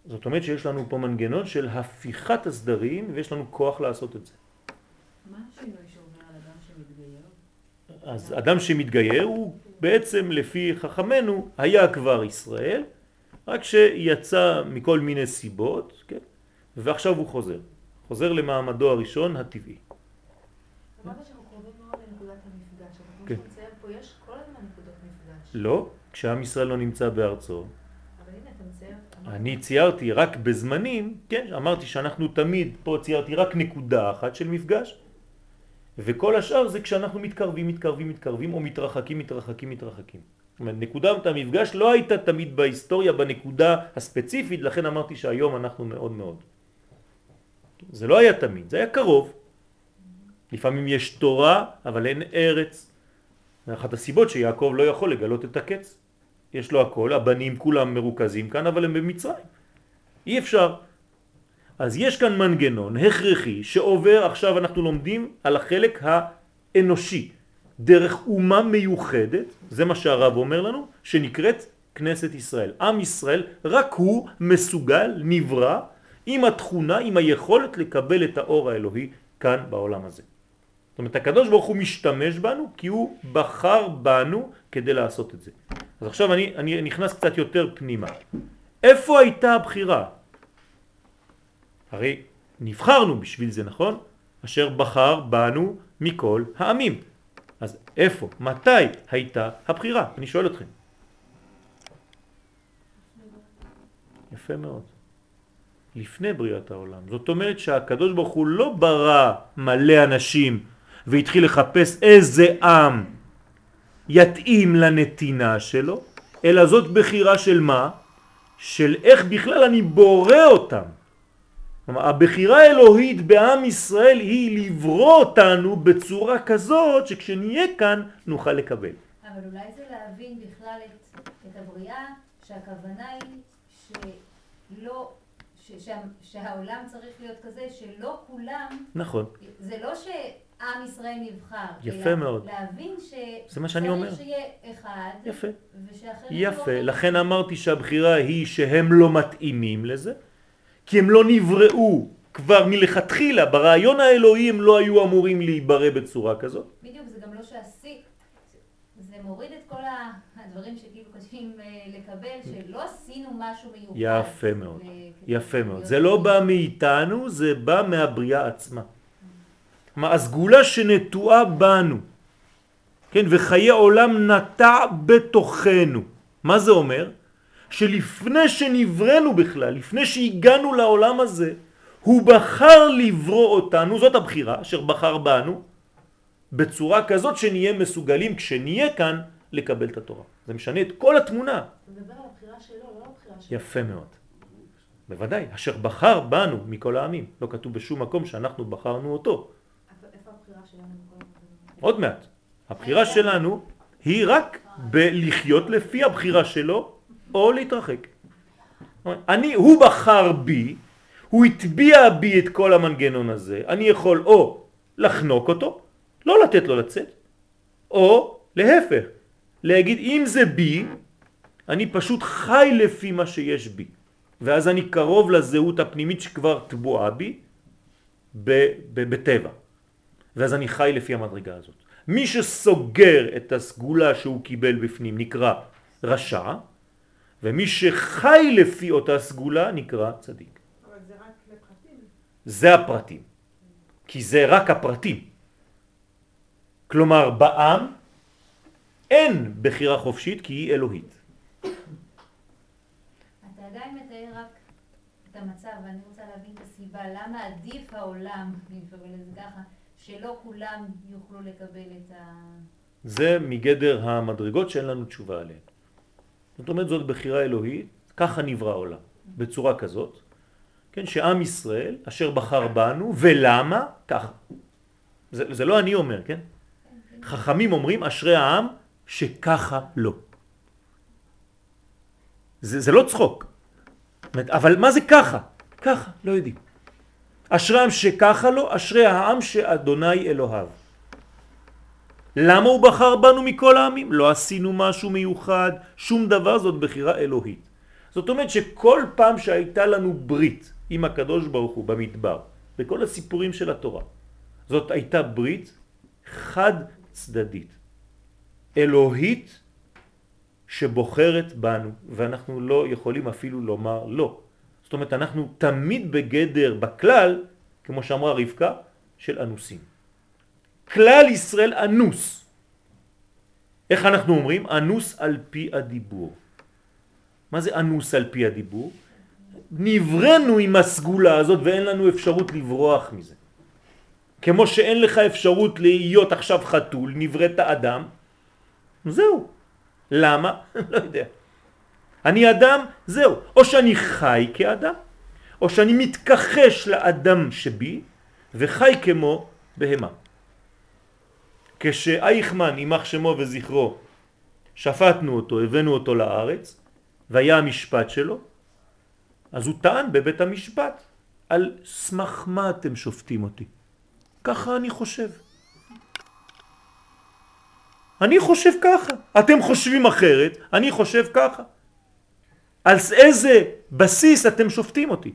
זאת אומרת שיש לנו פה מנגנון של הפיכת הסדרים ויש לנו כוח לעשות את זה.
מה השינוי שעובר על אדם שמתגייר?
אז אדם שמתגייר הוא בעצם לפי חכמנו היה כבר ישראל, רק שיצא מכל מיני סיבות, כן? ועכשיו הוא חוזר. חוזר למעמדו הראשון הטבעי. כן. לא, כשעם ישראל לא נמצא בארצו. אני ציירתי רק בזמנים, כן, אמרתי שאנחנו תמיד, פה ציירתי רק נקודה אחת של מפגש, וכל השאר זה כשאנחנו מתקרבים, מתקרבים, מתקרבים, או מתרחקים, מתרחקים, מתרחקים. זאת אומרת, נקודת המפגש לא הייתה תמיד בהיסטוריה בנקודה הספציפית, לכן אמרתי שהיום אנחנו מאוד מאוד. זה לא היה תמיד, זה היה קרוב. לפעמים יש תורה, אבל אין ארץ. זה אחת הסיבות שיעקב לא יכול לגלות את הקץ. יש לו הכל, הבנים כולם מרוכזים כאן, אבל הם במצרים. אי אפשר. אז יש כאן מנגנון הכרחי שעובר, עכשיו אנחנו לומדים על החלק האנושי, דרך אומה מיוחדת, זה מה שהרב אומר לנו, שנקראת כנסת ישראל. עם ישראל, רק הוא מסוגל, נברא, עם התכונה, עם היכולת לקבל את האור האלוהי כאן בעולם הזה. זאת אומרת, הקדוש ברוך הוא משתמש בנו כי הוא בחר בנו כדי לעשות את זה. אז עכשיו אני, אני נכנס קצת יותר פנימה. איפה הייתה הבחירה? הרי נבחרנו בשביל זה, נכון? אשר בחר בנו מכל העמים. אז איפה, מתי הייתה הבחירה? אני שואל אתכם. יפה מאוד. לפני בריאת העולם. זאת אומרת שהקדוש ברוך הוא לא ברא מלא אנשים והתחיל לחפש איזה עם יתאים לנתינה שלו, אלא זאת בחירה של מה? של איך בכלל אני בורא אותם. כלומר, הבחירה האלוהית בעם ישראל היא לברוא אותנו בצורה כזאת שכשנהיה כאן נוכל לקבל.
אבל אולי זה להבין בכלל את, את הבריאה, שהכוונה היא שלא, ש, שה, שהעולם צריך להיות כזה שלא כולם,
נכון,
זה לא שעם ישראל נבחר,
יפה מאוד.
להבין ש...
זה מה שאני אומר.
צריך שיהיה אחד,
יפה.
ושאחרים
יפה,
לא...
לכן אמרתי שהבחירה היא שהם לא מתאימים לזה, כי הם לא נבראו כבר מלכתחילה, ברעיון האלוהי הם לא היו אמורים להיברא בצורה כזאת.
בדיוק, זה גם לא שעשי, זה מוריד את כל הדברים שכאילו קשים אה, לקבל, שלא עשינו משהו מיוחד.
יפה מאוד,
ל-
יפה מאוד. זה לא בא מאיתנו, זה בא מהבריאה עצמה. כלומר, הסגולה שנטועה בנו, כן, וחיי עולם נטע בתוכנו. מה זה אומר? שלפני שנבראנו בכלל, לפני שהגענו לעולם הזה, הוא בחר לברוא אותנו, זאת הבחירה אשר בחר בנו, בצורה כזאת שנהיה מסוגלים כשנהיה כאן לקבל את התורה. זה משנה את כל התמונה.
אתה מדבר על הבחירה שלו, לא על הבחירה שלו.
יפה מאוד. בוודאי, אשר בחר בנו מכל העמים. לא כתוב בשום מקום שאנחנו בחרנו אותו.
איפה איפה הבחירה שלנו?
עוד מעט. הבחירה שלנו היא רק בלחיות לפי הבחירה שלו או להתרחק. אני, הוא בחר בי, הוא הטביע בי את כל המנגנון הזה, אני יכול או לחנוק אותו, לא לתת לו לצאת, או להפך, להגיד אם זה בי, אני פשוט חי לפי מה שיש בי. ואז אני קרוב לזהות הפנימית שכבר טבועה בי בטבע. ואז אני חי לפי המדרגה הזאת. מי שסוגר את הסגולה שהוא קיבל בפנים נקרא רשע, ומי שחי לפי אותה סגולה נקרא צדיק.
אבל זה רק לפרטים.
זה הפרטים. כי זה רק הפרטים. כלומר, בעם אין בחירה חופשית כי היא אלוהית.
אתה עדיין מתאר רק את המצב, ואני רוצה להבין את הסיבה, למה עדיף העולם, אני מקבל את זה ככה, שלא כולם יוכלו לקבל את ה...
זה מגדר המדרגות שאין לנו תשובה עליהן. זאת אומרת, זאת בחירה אלוהית, ככה נברא העולם, בצורה כזאת, כן, שעם ישראל אשר בחר בנו, ולמה? ככה. זה, זה לא אני אומר, כן? חכמים אומרים אשרי העם שככה לא. זה, זה לא צחוק. אבל מה זה ככה? ככה, לא יודעים. אשרי העם שככה לא, אשרי העם שאדוני אלוהיו. למה הוא בחר בנו מכל העמים? לא עשינו משהו מיוחד, שום דבר, זאת בחירה אלוהית. זאת אומרת שכל פעם שהייתה לנו ברית עם הקדוש ברוך הוא במדבר, בכל הסיפורים של התורה, זאת הייתה ברית חד צדדית, אלוהית שבוחרת בנו, ואנחנו לא יכולים אפילו לומר לא. זאת אומרת, אנחנו תמיד בגדר, בכלל, כמו שאמרה רבקה, של אנוסים. כלל ישראל אנוס. איך אנחנו אומרים? אנוס על פי הדיבור. מה זה אנוס על פי הדיבור? נברנו עם הסגולה הזאת ואין לנו אפשרות לברוח מזה. כמו שאין לך אפשרות להיות עכשיו חתול, נבראת אדם, זהו. למה? לא יודע. אני אדם, זהו. או שאני חי כאדם, או שאני מתכחש לאדם שבי וחי כמו בהמה. כשאייכמן, יימח שמו וזכרו, שפטנו אותו, הבאנו אותו לארץ, והיה המשפט שלו, אז הוא טען בבית המשפט, על סמך מה אתם שופטים אותי? ככה אני חושב. אני חושב ככה. אתם חושבים אחרת, אני חושב ככה. על איזה בסיס אתם שופטים אותי?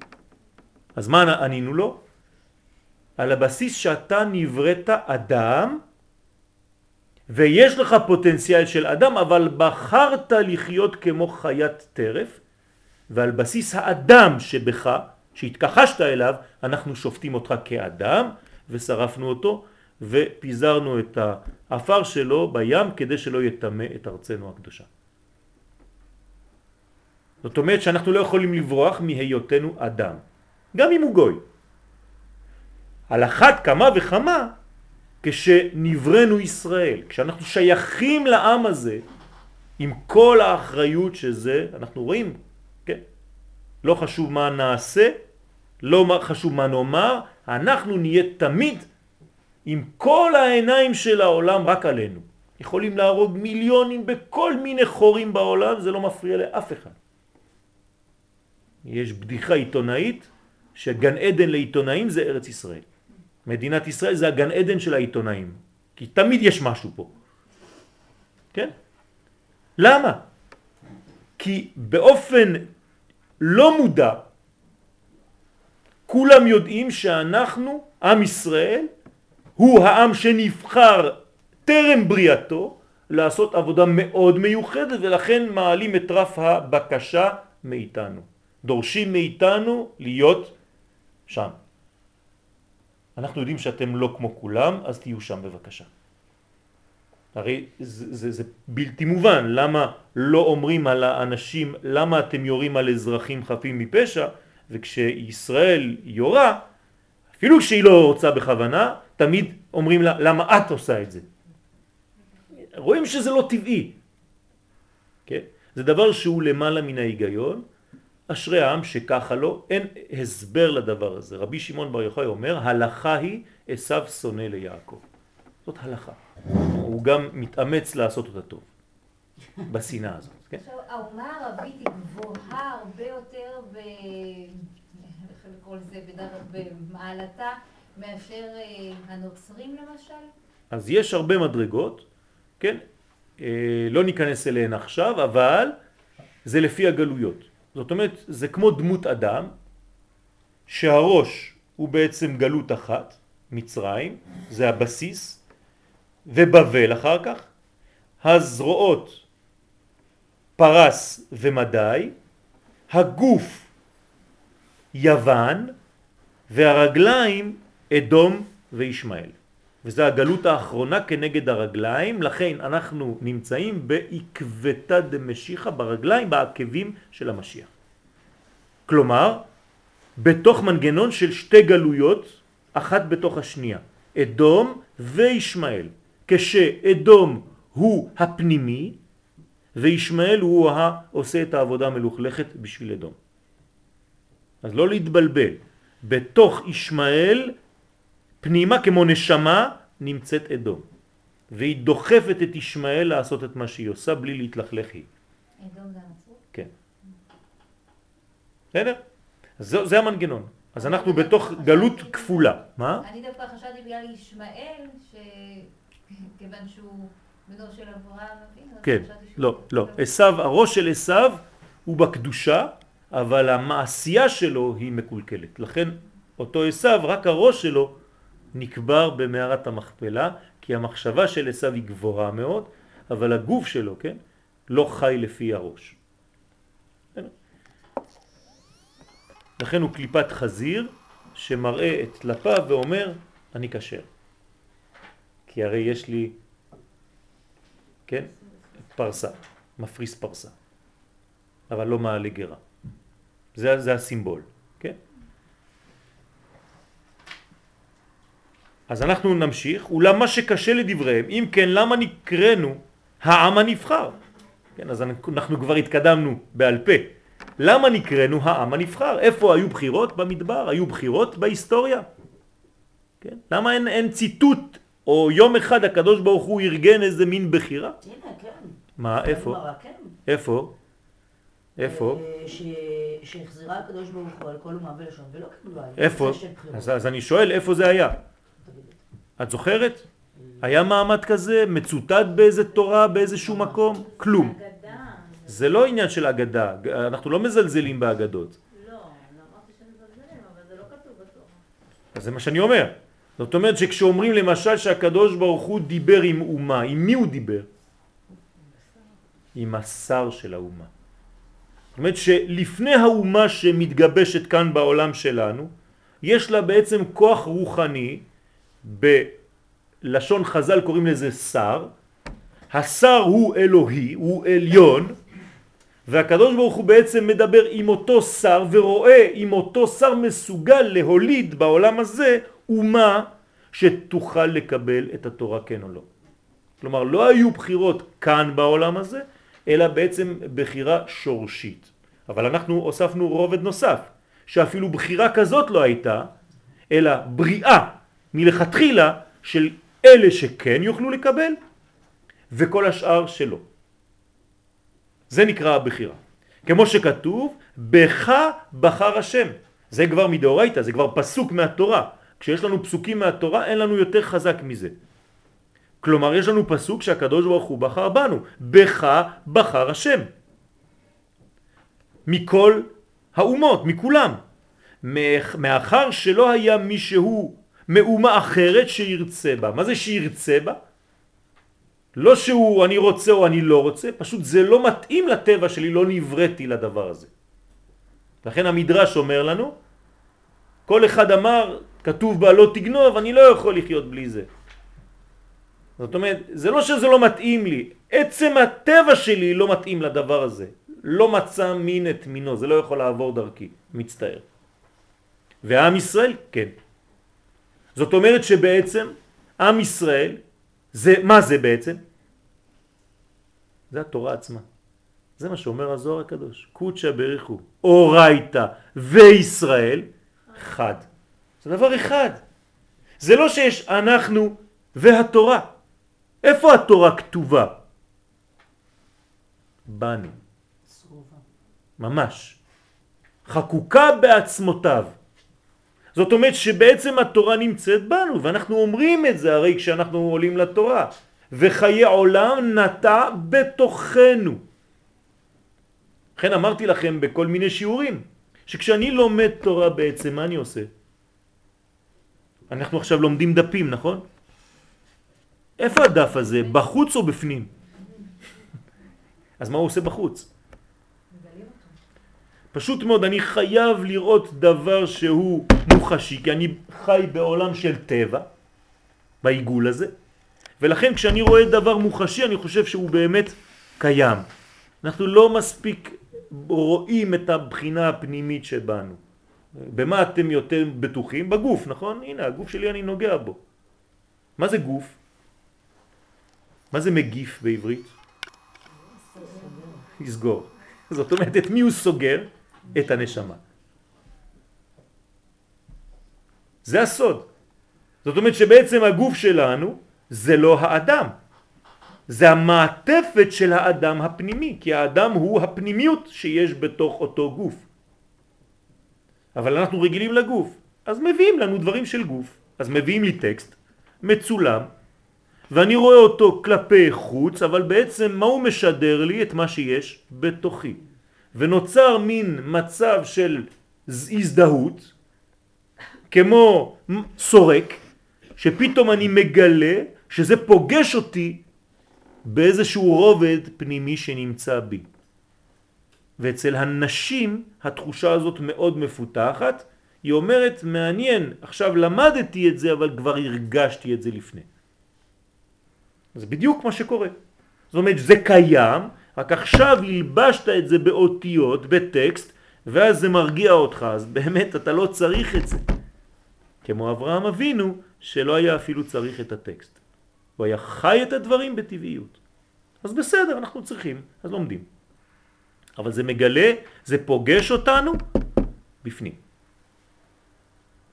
אז מה ענינו לו? על הבסיס שאתה נבראת אדם ויש לך פוטנציאל של אדם אבל בחרת לחיות כמו חיית טרף ועל בסיס האדם שבך שהתכחשת אליו אנחנו שופטים אותך כאדם ושרפנו אותו ופיזרנו את האפר שלו בים כדי שלא יטמא את ארצנו הקדושה. זאת אומרת שאנחנו לא יכולים לברוח מהיותנו אדם, גם אם הוא גוי. על אחת כמה וכמה כשנברנו ישראל, כשאנחנו שייכים לעם הזה עם כל האחריות שזה, אנחנו רואים, כן? לא חשוב מה נעשה, לא חשוב מה נאמר, אנחנו נהיה תמיד עם כל העיניים של העולם רק עלינו. יכולים להרוג מיליונים בכל מיני חורים בעולם, זה לא מפריע לאף אחד. יש בדיחה עיתונאית שגן עדן לעיתונאים זה ארץ ישראל. מדינת ישראל זה הגן עדן של העיתונאים, כי תמיד יש משהו פה. כן? למה? כי באופן לא מודע כולם יודעים שאנחנו, עם ישראל, הוא העם שנבחר טרם בריאתו לעשות עבודה מאוד מיוחדת ולכן מעלים את רף הבקשה מאיתנו. דורשים מאיתנו להיות שם. אנחנו יודעים שאתם לא כמו כולם, אז תהיו שם בבקשה. הרי זה, זה, זה בלתי מובן, למה לא אומרים על האנשים, למה אתם יורים על אזרחים חפים מפשע, וכשישראל יורה, אפילו כשהיא לא רוצה בכוונה, תמיד אומרים לה, למה את עושה את זה? רואים שזה לא טבעי. כן? זה דבר שהוא למעלה מן ההיגיון, אשרי העם שככה לא, אין הסבר לדבר הזה. רבי שמעון בר יוחאי אומר, הלכה היא עשיו שונא ליעקב. זאת הלכה. הוא גם מתאמץ לעשות אותה טוב, בשנאה הזאת. כן?
עכשיו, האומה הערבית היא גבוהה הרבה יותר ב... לקרוא לזה במעלתה מאשר אה, הנוצרים למשל?
אז יש הרבה מדרגות, כן? אה, לא ניכנס אליהן עכשיו, אבל זה לפי הגלויות. זאת אומרת, זה כמו דמות אדם, שהראש הוא בעצם גלות אחת, מצרים, זה הבסיס, ובבל אחר כך, הזרועות פרס ומדי, הגוף יוון, והרגליים אדום וישמעאל. וזה הגלות האחרונה כנגד הרגליים, לכן אנחנו נמצאים בעקבתא דמשיחא ברגליים, בעקבים של המשיח. כלומר, בתוך מנגנון של שתי גלויות, אחת בתוך השנייה, אדום וישמעאל. כשאדום הוא הפנימי וישמעאל הוא העושה את העבודה המלוכלכת בשביל אדום. אז לא להתבלבל. בתוך ישמעאל פנימה כמו נשמה נמצאת אדום. והיא דוחפת את ישמעאל לעשות את מה שהיא עושה בלי להתלכלך היא.
אדום זה הנצרות?
כן. בסדר? זה, זה המנגנון. אז אנחנו בתוך גלות כפולה. מה?
אני דווקא חשבתי בגלל ישמעאל, שכיוון שהוא בדור של אברהם אבינו,
כן, לא, לא. עשיו, הראש של עשיו הוא בקדושה, אבל המעשייה שלו היא מקולקלת. לכן אותו עשיו, רק הראש שלו נקבר במערת המכפלה, כי המחשבה של עשיו היא גבוהה מאוד, אבל הגוף שלו, כן, לא חי לפי הראש. לכן הוא קליפת חזיר שמראה את טלפיו ואומר, אני כשר. כי הרי יש לי, כן, פרסה, מפריס פרסה, אבל לא מעלה גרה. זה, זה הסימבול, כן? אז אנחנו נמשיך, אולם מה שקשה לדבריהם, אם כן למה נקראנו העם הנבחר? כן, אז אנחנו כבר התקדמנו בעל פה. למה נקראנו העם הנבחר? איפה היו בחירות במדבר? היו בחירות בהיסטוריה? כן? למה אין, אין ציטוט או יום אחד הקדוש ברוך הוא ארגן איזה מין בחירה?
הנה, כן.
מה, איפה?
כן.
איפה? איפה?
אה, ש- שהחזירה הקדוש ברוך הוא על כל אומה ולשון, ולא קיבלו.
איפה? אז אני שואל, איפה זה היה? את זוכרת? היה מעמד כזה, מצוטט באיזה תורה, באיזשהו מקום? כלום. זה לא עניין של אגדה, אנחנו לא מזלזלים באגדות.
לא, לא לא.
אז זה מה שאני אומר. זאת אומרת שכשאומרים למשל שהקדוש ברוך הוא דיבר עם אומה, עם מי הוא דיבר? עם השר של האומה. זאת אומרת שלפני האומה שמתגבשת כאן בעולם שלנו, יש לה בעצם כוח רוחני, בלשון חז"ל קוראים לזה שר, השר הוא אלוהי, הוא עליון, והקדוש ברוך הוא בעצם מדבר עם אותו שר ורואה אם אותו שר מסוגל להוליד בעולם הזה אומה שתוכל לקבל את התורה כן או לא. כלומר לא היו בחירות כאן בעולם הזה אלא בעצם בחירה שורשית. אבל אנחנו הוספנו רובד נוסף שאפילו בחירה כזאת לא הייתה אלא בריאה מלכתחילה של אלה שכן יוכלו לקבל וכל השאר שלא. זה נקרא הבחירה. כמו שכתוב, בך בחר השם. זה כבר מדאורייתא, זה כבר פסוק מהתורה. כשיש לנו פסוקים מהתורה אין לנו יותר חזק מזה. כלומר יש לנו פסוק שהקדוש ברוך הוא בחר בנו. בך בחר השם. מכל האומות, מכולם. מאחר שלא היה מישהו מאומה אחרת שירצה בה. מה זה שירצה בה? לא שהוא אני רוצה או אני לא רוצה, פשוט זה לא מתאים לטבע שלי, לא נבראתי לדבר הזה. לכן המדרש אומר לנו, כל אחד אמר, כתוב בה לא תגנוב, אני לא יכול לחיות בלי זה. זאת אומרת, זה לא שזה לא מתאים לי, עצם הטבע שלי לא מתאים לדבר הזה. לא מצא מין את מינו, זה לא יכול לעבור דרכי, מצטער. ועם ישראל, כן. זאת אומרת שבעצם עם ישראל, זה, מה זה בעצם? זה התורה עצמה. זה מה שאומר הזוהר הקדוש. קודשא בריחו, אורייתא וישראל, חד. זה דבר אחד. זה לא שיש אנחנו והתורה. איפה התורה כתובה? בנו. ממש. חקוקה בעצמותיו. זאת אומרת שבעצם התורה נמצאת בנו, ואנחנו אומרים את זה הרי כשאנחנו עולים לתורה. וחיי עולם נטע בתוכנו. לכן אמרתי לכם בכל מיני שיעורים, שכשאני לומד תורה בעצם, מה אני עושה? אנחנו עכשיו לומדים דפים, נכון? איפה הדף הזה? בחוץ או בפנים? אז מה הוא עושה בחוץ? פשוט מאוד, אני חייב לראות דבר שהוא מוחשי, כי אני חי בעולם של טבע, בעיגול הזה, ולכן כשאני רואה דבר מוחשי אני חושב שהוא באמת קיים. אנחנו לא מספיק רואים את הבחינה הפנימית שבנו. במה אתם יותר בטוחים? בגוף, נכון? הנה, הגוף שלי אני נוגע בו. מה זה גוף? מה זה מגיף בעברית? לסגור. זאת אומרת, את מי הוא סוגר? את הנשמה. זה הסוד. זאת אומרת שבעצם הגוף שלנו זה לא האדם. זה המעטפת של האדם הפנימי, כי האדם הוא הפנימיות שיש בתוך אותו גוף. אבל אנחנו רגילים לגוף, אז מביאים לנו דברים של גוף. אז מביאים לי טקסט מצולם, ואני רואה אותו כלפי חוץ, אבל בעצם מה הוא משדר לי? את מה שיש בתוכי. ונוצר מין מצב של הזדהות, כמו סורק, שפתאום אני מגלה שזה פוגש אותי באיזשהו רובד פנימי שנמצא בי. ואצל הנשים התחושה הזאת מאוד מפותחת, היא אומרת מעניין, עכשיו למדתי את זה אבל כבר הרגשתי את זה לפני. זה בדיוק מה שקורה. זאת אומרת זה קיים, רק עכשיו הלבשת את זה באותיות, בטקסט, ואז זה מרגיע אותך, אז באמת אתה לא צריך את זה. כמו אברהם אבינו, שלא היה אפילו צריך את הטקסט. הוא היה חי את הדברים בטבעיות. אז בסדר, אנחנו צריכים, אז לומדים. אבל זה מגלה, זה פוגש אותנו בפנים.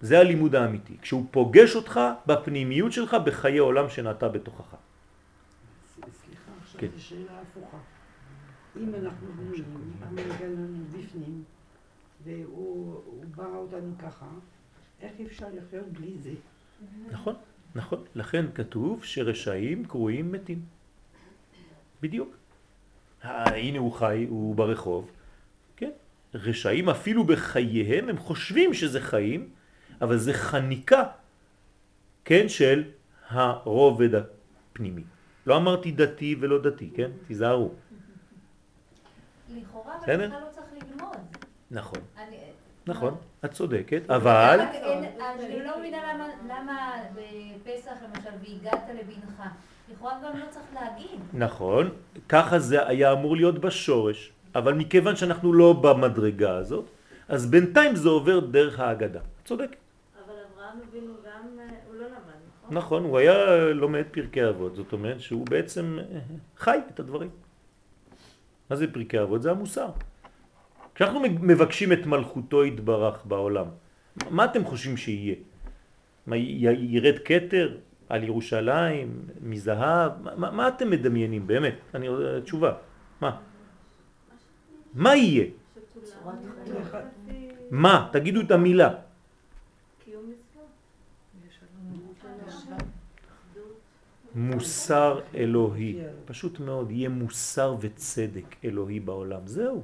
זה הלימוד האמיתי, כשהוא פוגש אותך בפנימיות שלך בחיי עולם שנעתה בתוכך.
סליחה, עכשיו
כן.
זו שאלה הפוכה. אם אנחנו בנויים, המנגנון בפנים, והוא הוא ברא אותנו ככה, איך אפשר לחיות בלי זה?
נכון, נכון. לכן כתוב שרשעים קרויים מתים. בדיוק. הנה הוא חי, הוא ברחוב. כן. רשעים אפילו בחייהם, הם חושבים שזה חיים, אבל זה חניקה, כן, של הרובד הפנימי. לא אמרתי דתי ולא דתי, כן? תיזהרו.
לכאורה אבל? בכלל לא צריך ללמוד.
נכון, נכון, את צודקת, אבל...
אין- אני לא מבינה למה- למה בפסח למשל, והגעת לבנך, לכאורה גם לא צריך להגיד.
נכון, ככה זה היה אמור להיות בשורש, אבל מכיוון שאנחנו לא במדרגה הזאת, אז בינתיים זה עובר דרך ההגדה. צודק.
אבל אברהם אבינו גם, אה, הוא לא למד, נכון?
נכון, הוא היה לומד פרקי אבות, זאת אומרת שהוא בעצם אה, חי את הדברים. מה זה פרקי אבות? זה המוסר. כשאנחנו מבקשים את מלכותו יתברך בעולם, מה אתם חושבים שיהיה? מה, י- ירד כתר על ירושלים, מזהב? מה, מה אתם מדמיינים באמת? אני רוצה תשובה. מה? מה יהיה? מה? תגידו את המילה.
קיום מצוות.
מוסר אלוהי. פשוט מאוד, יהיה מוסר וצדק אלוהי בעולם. זהו.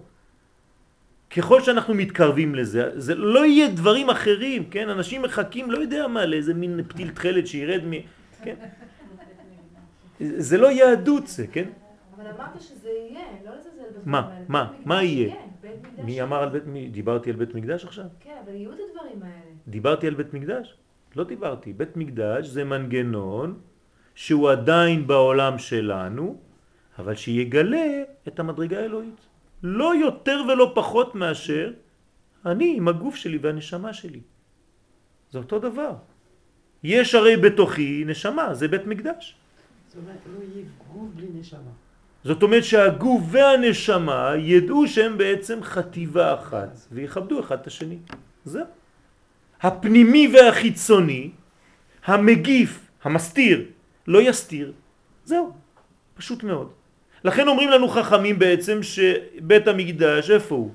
ככל שאנחנו מתקרבים לזה, זה לא יהיה דברים אחרים, כן? אנשים מחכים, לא יודע מה, לאיזה מין פתיל תכלת שירד מ... כן? זה לא יהדות זה, כן?
אבל אמרת שזה יהיה, לא לזלזל בדברים
מה? מה? מה יהיה? מי. אמר על בית... דיברתי על בית מקדש עכשיו?
כן, אבל יהיו את הדברים האלה.
דיברתי על בית מקדש? לא דיברתי. בית מקדש זה מנגנון שהוא עדיין בעולם שלנו, אבל שיגלה את המדרגה האלוהית. לא יותר ולא פחות מאשר אני עם הגוף שלי והנשמה שלי. זה אותו דבר. יש הרי בתוכי נשמה, זה בית מקדש.
זאת אומרת, לא יהיה גוף בלי נשמה.
זאת אומרת שהגוף והנשמה ידעו שהם בעצם חטיבה אחת ויכבדו אחד את השני. זהו. הפנימי והחיצוני, המגיף, המסתיר, לא יסתיר. זהו. פשוט מאוד. לכן אומרים לנו חכמים בעצם שבית המקדש, איפה הוא?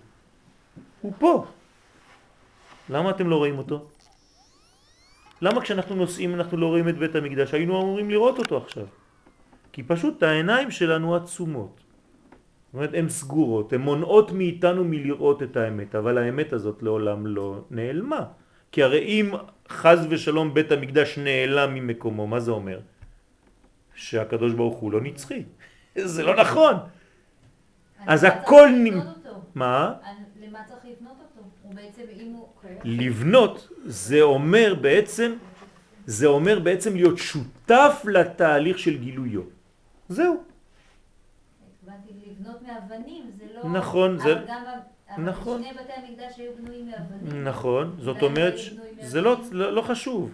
הוא פה. למה אתם לא רואים אותו? למה כשאנחנו נוסעים אנחנו לא רואים את בית המקדש? היינו אמורים לראות אותו עכשיו. כי פשוט העיניים שלנו עצומות. זאת אומרת, הן סגורות, הן מונעות מאיתנו מלראות את האמת, אבל האמת הזאת לעולם לא נעלמה. כי הרי אם חז ושלום בית המקדש נעלם ממקומו, מה זה אומר? שהקדוש ברוך הוא לא נצחי. זה לא נכון. אז הכל נ... מה?
למה צריך לבנות אותו? הוא בעצם, אם הוא...
לבנות זה אומר בעצם, זה אומר בעצם להיות שותף לתהליך של גילויו. זהו.
לבנות מאבנים, זה לא...
נכון, זה... נכון.
שני בתי המקדש היו בנויים מאבנים.
נכון, זאת אומרת, זה לא. לא, לא חשוב.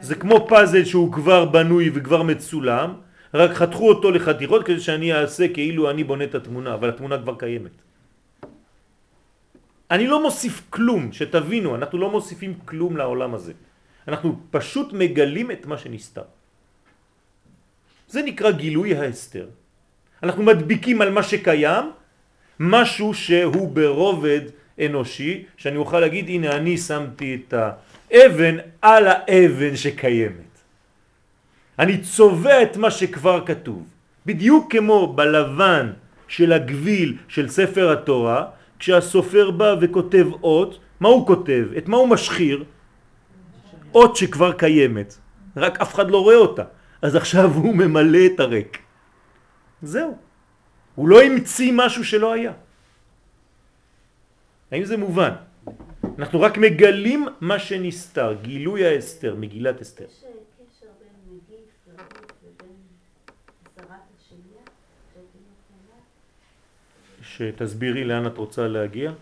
זה כמו פאזל שהוא כבר בנוי וכבר מצולם, רק חתכו אותו לחתיכות כדי שאני אעשה כאילו אני בונה את התמונה, אבל התמונה כבר קיימת. אני לא מוסיף כלום, שתבינו, אנחנו לא מוסיפים כלום לעולם הזה. אנחנו פשוט מגלים את מה שנסתר. זה נקרא גילוי ההסתר. אנחנו מדביקים על מה שקיים, משהו שהוא ברובד אנושי, שאני אוכל להגיד, הנה אני שמתי את האבן על האבן שקיימת. אני צובע את מה שכבר כתוב. בדיוק כמו בלבן של הגביל של ספר התורה, כשהסופר בא וכותב אות, מה הוא כותב? את מה הוא משחיר? אות שכבר קיימת, רק אף אחד לא רואה אותה. אז עכשיו הוא ממלא את הריק. זהו. הוא לא המציא משהו שלא היה. האם זה מובן? אנחנו רק מגלים מה שנסתר, גילוי האסתר, מגילת אסתר.
יש אה, קשר בין נגיף ורעות ובין הסרת השנייה? שהייתי מוכנה?
שתסבירי לאן את רוצה להגיע.
לא.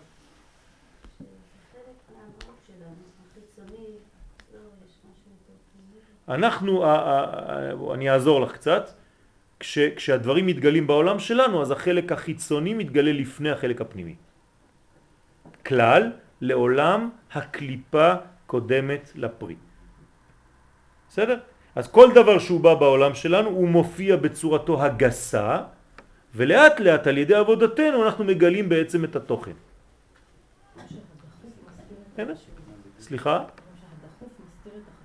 אנחנו, אני אעזור לך קצת, כש, כשהדברים מתגלים בעולם שלנו, אז החלק החיצוני מתגלה לפני החלק הפנימי. כלל, לעולם הקליפה קודמת לפרי. בסדר? אז כל דבר שהוא בא בעולם שלנו הוא מופיע בצורתו הגסה, ולאט לאט על ידי עבודתנו אנחנו מגלים בעצם את התוכן. בסדר? סליחה?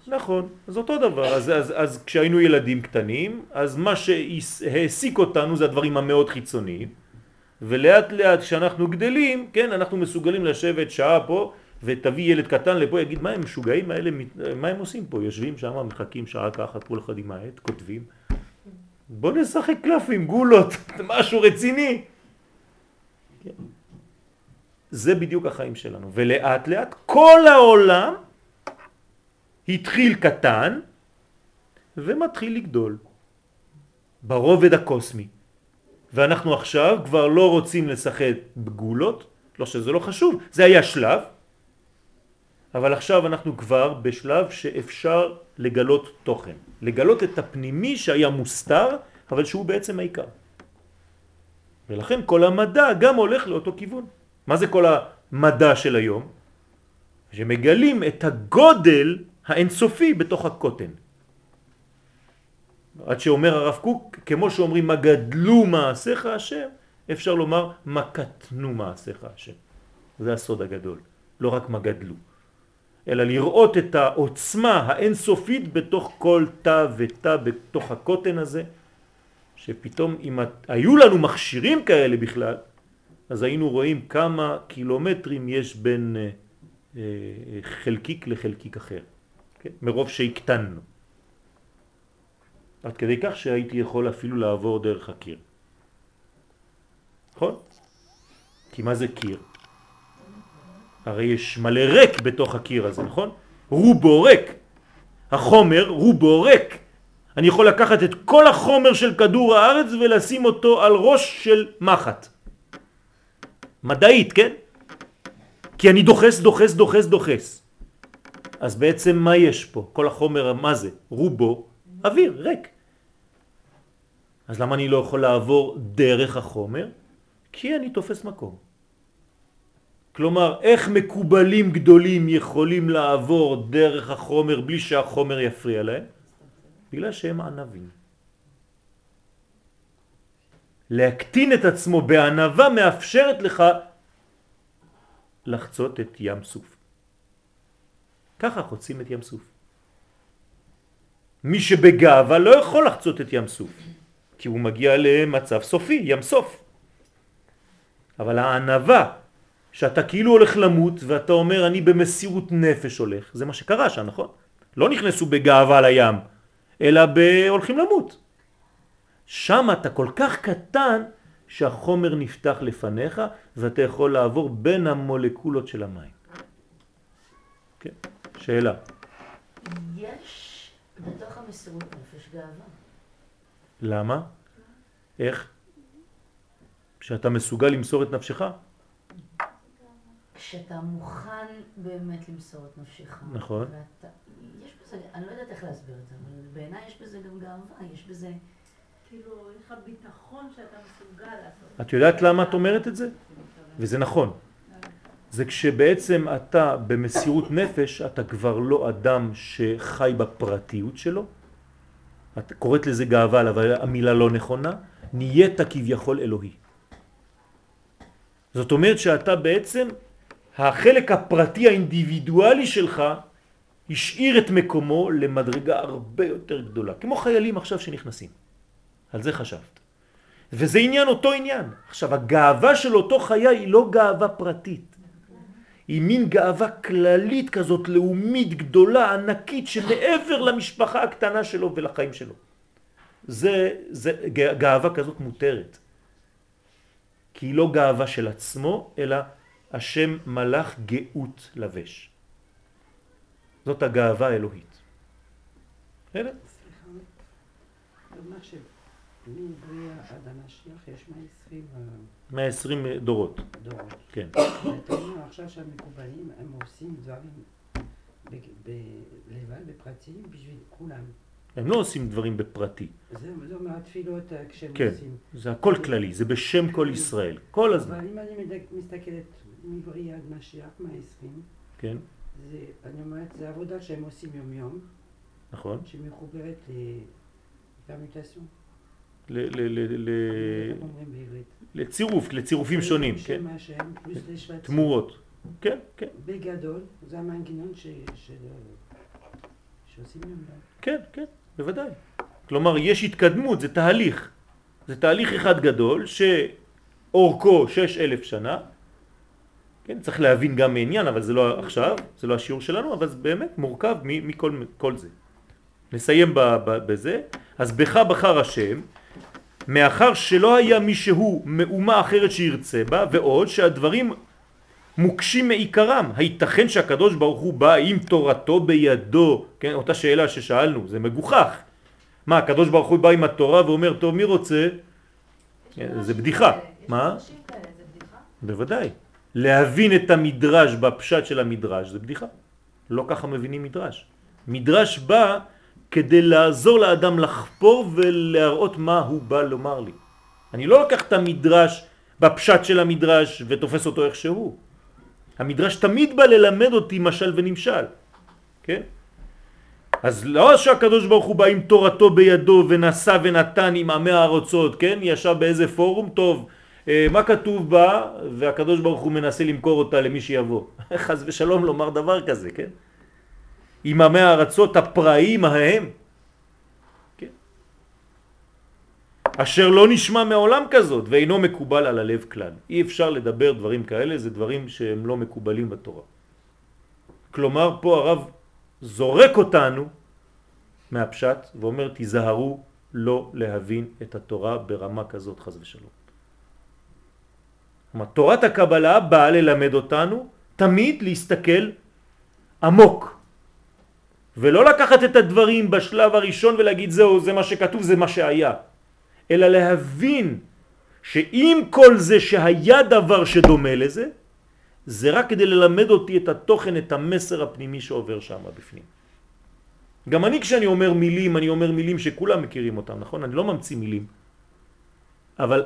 נכון, אז אותו דבר, אז, אז, אז כשהיינו ילדים קטנים, אז מה שהעסיק אותנו זה הדברים המאוד חיצוניים, ולאט לאט כשאנחנו גדלים, כן, אנחנו מסוגלים לשבת שעה פה, ותביא ילד קטן לפה, יגיד, מה הם משוגעים האלה, מה הם עושים פה? יושבים שם, מחכים שעה ככה, כל אחד עם העט, כותבים. בוא נשחק קלפים, גולות, משהו רציני. זה בדיוק החיים שלנו, ולאט לאט כל העולם התחיל קטן ומתחיל לגדול ברובד הקוסמי. ואנחנו עכשיו כבר לא רוצים לשחק בגולות, לא שזה לא חשוב, זה היה שלב, אבל עכשיו אנחנו כבר בשלב שאפשר לגלות תוכן, לגלות את הפנימי שהיה מוסתר, אבל שהוא בעצם העיקר. ולכן כל המדע גם הולך לאותו כיוון. מה זה כל המדע של היום? שמגלים את הגודל האינסופי בתוך הקוטן. עד שאומר הרב קוק, כמו שאומרים מה גדלו מעשיך השם, אפשר לומר מה קטנו מעשיך השם. זה הסוד הגדול, לא רק מה גדלו, אלא לראות את העוצמה האינסופית בתוך כל תא ותא בתוך הקוטן הזה, שפתאום אם היו לנו מכשירים כאלה בכלל, אז היינו רואים כמה קילומטרים יש בין אה, אה, חלקיק לחלקיק אחר, כן? מרוב שהקטנו. עד כדי כך שהייתי יכול אפילו לעבור דרך הקיר. נכון? כי מה זה קיר? הרי יש מלא ריק בתוך הקיר הזה, נכון? רובו ריק. החומר רובו ריק. אני יכול לקחת את כל החומר של כדור הארץ ולשים אותו על ראש של מחט. מדעית, כן? כי אני דוחס, דוחס, דוחס, דוחס. אז בעצם מה יש פה? כל החומר, מה זה? רובו אוויר, ריק. אז למה אני לא יכול לעבור דרך החומר? כי אני תופס מקום. כלומר, איך מקובלים גדולים יכולים לעבור דרך החומר בלי שהחומר יפריע להם? בגלל שהם ענבים. להקטין את עצמו בענבה מאפשרת לך לחצות את ים סוף. ככה חוצים את ים סוף. מי שבגאווה לא יכול לחצות את ים סוף, כי הוא מגיע למצב סופי, ים סוף. אבל הענבה, שאתה כאילו הולך למות ואתה אומר אני במסירות נפש הולך, זה מה שקרה שם, נכון? לא נכנסו בגאווה לים, אלא הולכים למות. שם אתה כל כך קטן שהחומר נפתח לפניך ואתה יכול לעבור בין המולקולות של המים. כן, שאלה.
יש בתוך המסירות נפש גאווה.
למה? איך? שאתה מסוגל למסור את נפשך?
כשאתה מוכן באמת למסור את נפשך.
נכון.
ואתה, יש בזה, אני לא יודעת איך להסביר את זה, אבל בעיניי יש בזה גם גאווה, יש בזה...
כאילו, יש לך ביטחון שאתה מסוגל לעשות.
את יודעת למה את אומרת את זה? וזה נכון. זה כשבעצם אתה במסירות נפש, אתה כבר לא אדם שחי בפרטיות שלו. את קוראת לזה גאווה, אבל המילה לא נכונה. נהיית כביכול אלוהי. זאת אומרת שאתה בעצם, החלק הפרטי האינדיבידואלי שלך השאיר את מקומו למדרגה הרבה יותר גדולה. כמו חיילים עכשיו שנכנסים. על זה חשבת. וזה עניין אותו עניין. עכשיו, הגאווה של אותו חיה היא לא גאווה פרטית. היא מין גאווה כללית כזאת, לאומית, גדולה, ענקית, שמעבר למשפחה הקטנה שלו ולחיים שלו. זה, זה גאווה כזאת מותרת. כי היא לא גאווה של עצמו, אלא השם מלאך גאות לבש. זאת הגאווה האלוהית. בסדר?
סליחה, זה אומר שמבריאה עד המשיח יש 120 אה,
120 דורות,
דורות.
כן.
ואתה אומר עכשיו שהמקובלים הם עושים דברים לבד, בפרטיים, בשביל כולם.
הם לא עושים דברים בפרטי.
זה זה אומר התפילות אה, כשהם
כן,
עושים.
זה הכל כללי, זה בשם כל ישראל, כל הזמן,
אבל אם אני מסתכלת מבריאה עד משיח, 120,
כן,
זה, אני אומרת, זה עבודה שהם עושים יום יום,
נכון?
שמחוברת לפרמיטציה.
ל- ל- ל- ל-
איך אומרים בעברית?
לצירוף, לצירופים שונים, כן? תמורות, כן, כן,
בגדול, זה המנגנון. שעושים יום יום.
כן, כן, בוודאי. כלומר, יש התקדמות, זה תהליך. זה תהליך אחד גדול שאורכו שש אלף שנה. כן, צריך להבין גם מעניין, אבל זה לא עכשיו, זה לא השיעור שלנו, אבל זה באמת מורכב מכל כל זה. נסיים ב, ב, בזה. אז בך בחר השם, מאחר שלא היה מישהו מאומה אחרת שירצה בה, ועוד שהדברים מוקשים מעיקרם. הייתכן שהקדוש ברוך הוא בא עם תורתו בידו, כן, אותה שאלה ששאלנו, זה מגוחך. מה, הקדוש ברוך הוא בא עם התורה ואומר, טוב, מי רוצה? כן, זה בדיחה. מה? בוודאי. להבין את המדרש בפשט של המדרש זה בדיחה. לא ככה מבינים מדרש. מדרש בא כדי לעזור לאדם לחפור ולהראות מה הוא בא לומר לי. אני לא לוקח את המדרש בפשט של המדרש ותופס אותו איך שהוא. המדרש תמיד בא ללמד אותי משל ונמשל, כן? אז לא שהקדוש ברוך הוא בא עם תורתו בידו ונשא ונתן עם עמי הארצות, כן? ישב באיזה פורום טוב, מה כתוב בה והקדוש ברוך הוא מנסה למכור אותה למי שיבוא. חס ושלום לומר דבר כזה, כן? עם עמי הארצות הפראיים ההם, כן? אשר לא נשמע מעולם כזאת ואינו מקובל על הלב כלל. אי אפשר לדבר דברים כאלה, זה דברים שהם לא מקובלים בתורה. כלומר, פה הרב זורק אותנו מהפשט ואומר תיזהרו לא להבין את התורה ברמה כזאת חז ושלום. כלומר, תורת הקבלה באה ללמד אותנו תמיד להסתכל עמוק ולא לקחת את הדברים בשלב הראשון ולהגיד זהו, זה מה שכתוב, זה מה שהיה אלא להבין שאם כל זה שהיה דבר שדומה לזה זה רק כדי ללמד אותי את התוכן, את המסר הפנימי שעובר שם בפנים. גם אני כשאני אומר מילים, אני אומר מילים שכולם מכירים אותם, נכון? אני לא ממציא מילים. אבל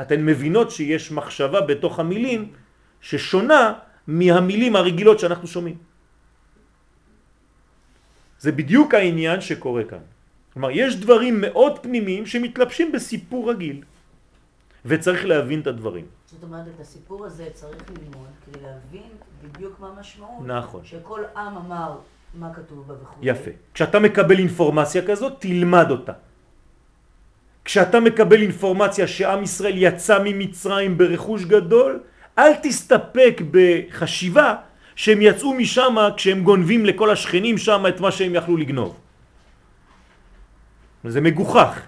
אתן מבינות שיש מחשבה בתוך המילים ששונה מהמילים הרגילות שאנחנו שומעים. זה בדיוק העניין שקורה כאן. כלומר, יש דברים מאוד פנימיים שמתלבשים בסיפור רגיל, וצריך להבין את הדברים.
זאת אומרת, את הסיפור הזה צריך ללמוד כדי להבין בדיוק מה המשמעות.
נכון.
שכל עם אמר מה כתוב בה וכו'.
יפה. כשאתה מקבל אינפורמציה כזאת, תלמד אותה. כשאתה מקבל אינפורמציה שעם ישראל יצא ממצרים ברכוש גדול, אל תסתפק בחשיבה שהם יצאו משם כשהם גונבים לכל השכנים שם את מה שהם יכלו לגנוב. זה מגוחך.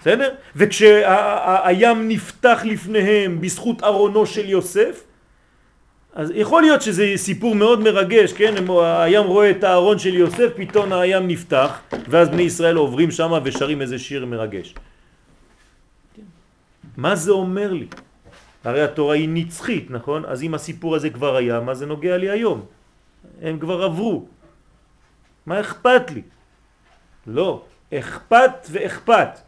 בסדר? וכשהים נפתח לפניהם בזכות ארונו של יוסף, אז יכול להיות שזה סיפור מאוד מרגש, כן? הים רואה את הארון של יוסף, פתאום הים נפתח, ואז בני ישראל עוברים שם ושרים איזה שיר מרגש. מה זה אומר לי? הרי התורה היא נצחית, נכון? אז אם הסיפור הזה כבר היה, מה זה נוגע לי היום? הם כבר עברו. מה אכפת לי? לא, אכפת ואכפת.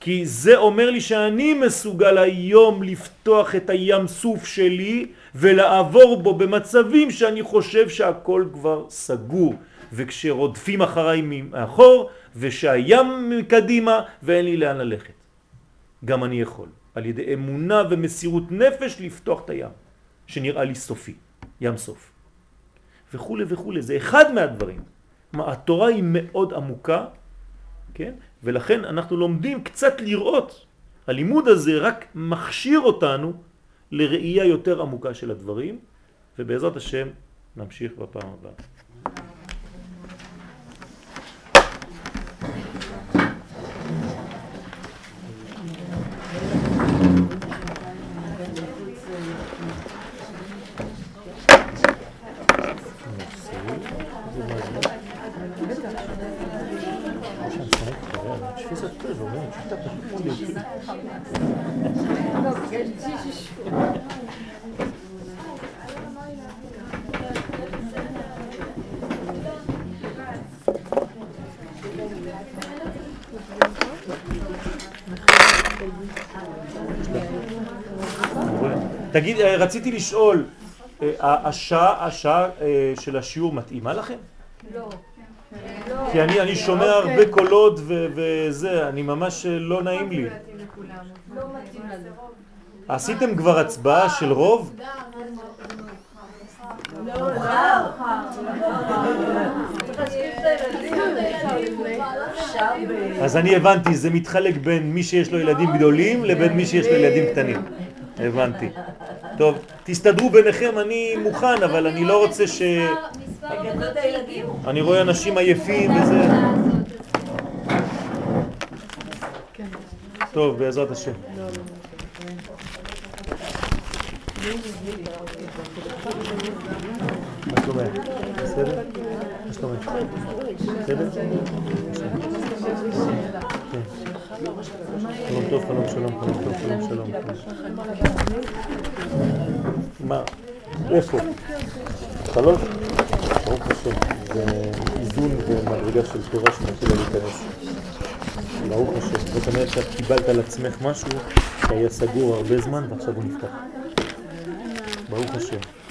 כי זה אומר לי שאני מסוגל היום לפתוח את הים סוף שלי ולעבור בו במצבים שאני חושב שהכל כבר סגור וכשרודפים אחריי מאחור ושהים מקדימה ואין לי לאן ללכת. גם אני יכול, על ידי אמונה ומסירות נפש לפתוח את הים, שנראה לי סופי, ים סוף. וכו' וכו', זה אחד מהדברים. מה, התורה היא מאוד עמוקה, כן? ולכן אנחנו לומדים קצת לראות, הלימוד הזה רק מכשיר אותנו לראייה יותר עמוקה של הדברים, ובעזרת השם נמשיך בפעם הבאה. רציתי לשאול, אה, השעה, השעה אה, של השיעור מתאימה לכם?
לא.
כי אני, אני שומע הרבה קולות וזה, אני ממש לא נעים לי.
לא.
עשיתם כבר הצבעה של רוב? אז אני הבנתי, זה מתחלק בין מי שיש לו ילדים גדולים לבין מי שיש לו ילדים קטנים. הבנתי. טוב, תסתדרו ביניכם, אני מוכן, אבל אני לא רוצה ש... אני רואה אנשים עייפים וזה... טוב, בעזרת השם. מה שלומך? בסדר? מה שלומך? בסדר? כן. שלום טוב, חלום שלום, חלום טוב, חלום שלום. מה? איפה? שלוש? ברוך השם. זה איזון ומדרגה של תורה שמתחילה להיכנס. ברוך השם. זאת אומרת שאת קיבלת על עצמך משהו שהיה סגור הרבה זמן ועכשיו הוא נפתח. ברוך השם.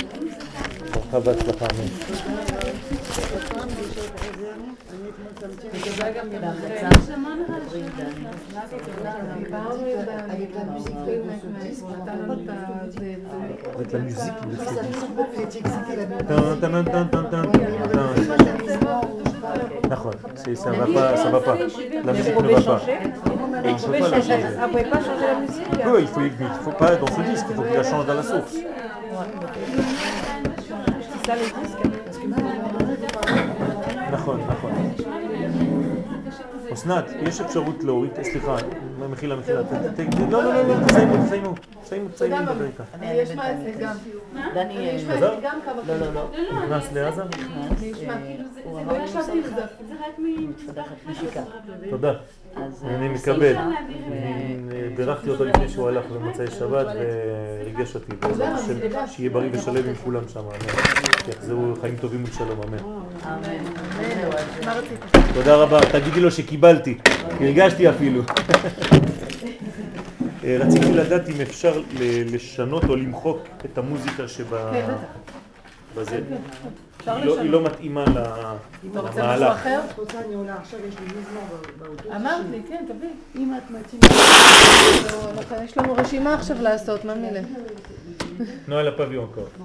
ברכה והצלחה, אמן. Avec la musique, נכון, ça va pas, ça va pas. La musique ne va pas. Et il peut pas la changer.
Ah, vous pouvez pas changer la musique
Oui, il faut, il faut pas dans ce disque, il faut qu'il la change dans la source. נכון. אסנת, יש אפשרות להוריד, סליחה, מחילה, מחילה, לא, לא, לא, לא, תסיימו, תסיימו, תסיימו, תסיימו לדבר איתה.
יש מה אצלי גם.
דני,
יש גם כמה
לא, לא, לא,
נכנס לעזה?
נשמע.
הוא
לא
אמר לי
הקשבתי לזה.
מצטדקת נשיקה.
תודה. אני
אה,
מקבל. בירכתי אותו לפני שהוא הלך במוצאי שבת וריגש אותי. שיהיה בריא ושלם עם כולם שם, אמן. שיחזרו חיים טובים ושלום, אמן. תודה רבה, תגידי לו שקיבלתי, הרגשתי אפילו. אה, רציתי לדעת אם אפשר ל- לשנות או למחוק את המוזיקה שבה... בזה.
אפשר
היא לא-. לא מתאימה ל-
אתה רוצה משהו
למהלך.
אחר?
את רוצה, אני עולה עכשיו, יש לי מזמור באוטו.
אמרת לי, כן, תביא.
אם את מתאימה...
לא, אנחנו- יש לנו רשימה עכשיו לעשות, מה מילה?
נועה לפביון encore.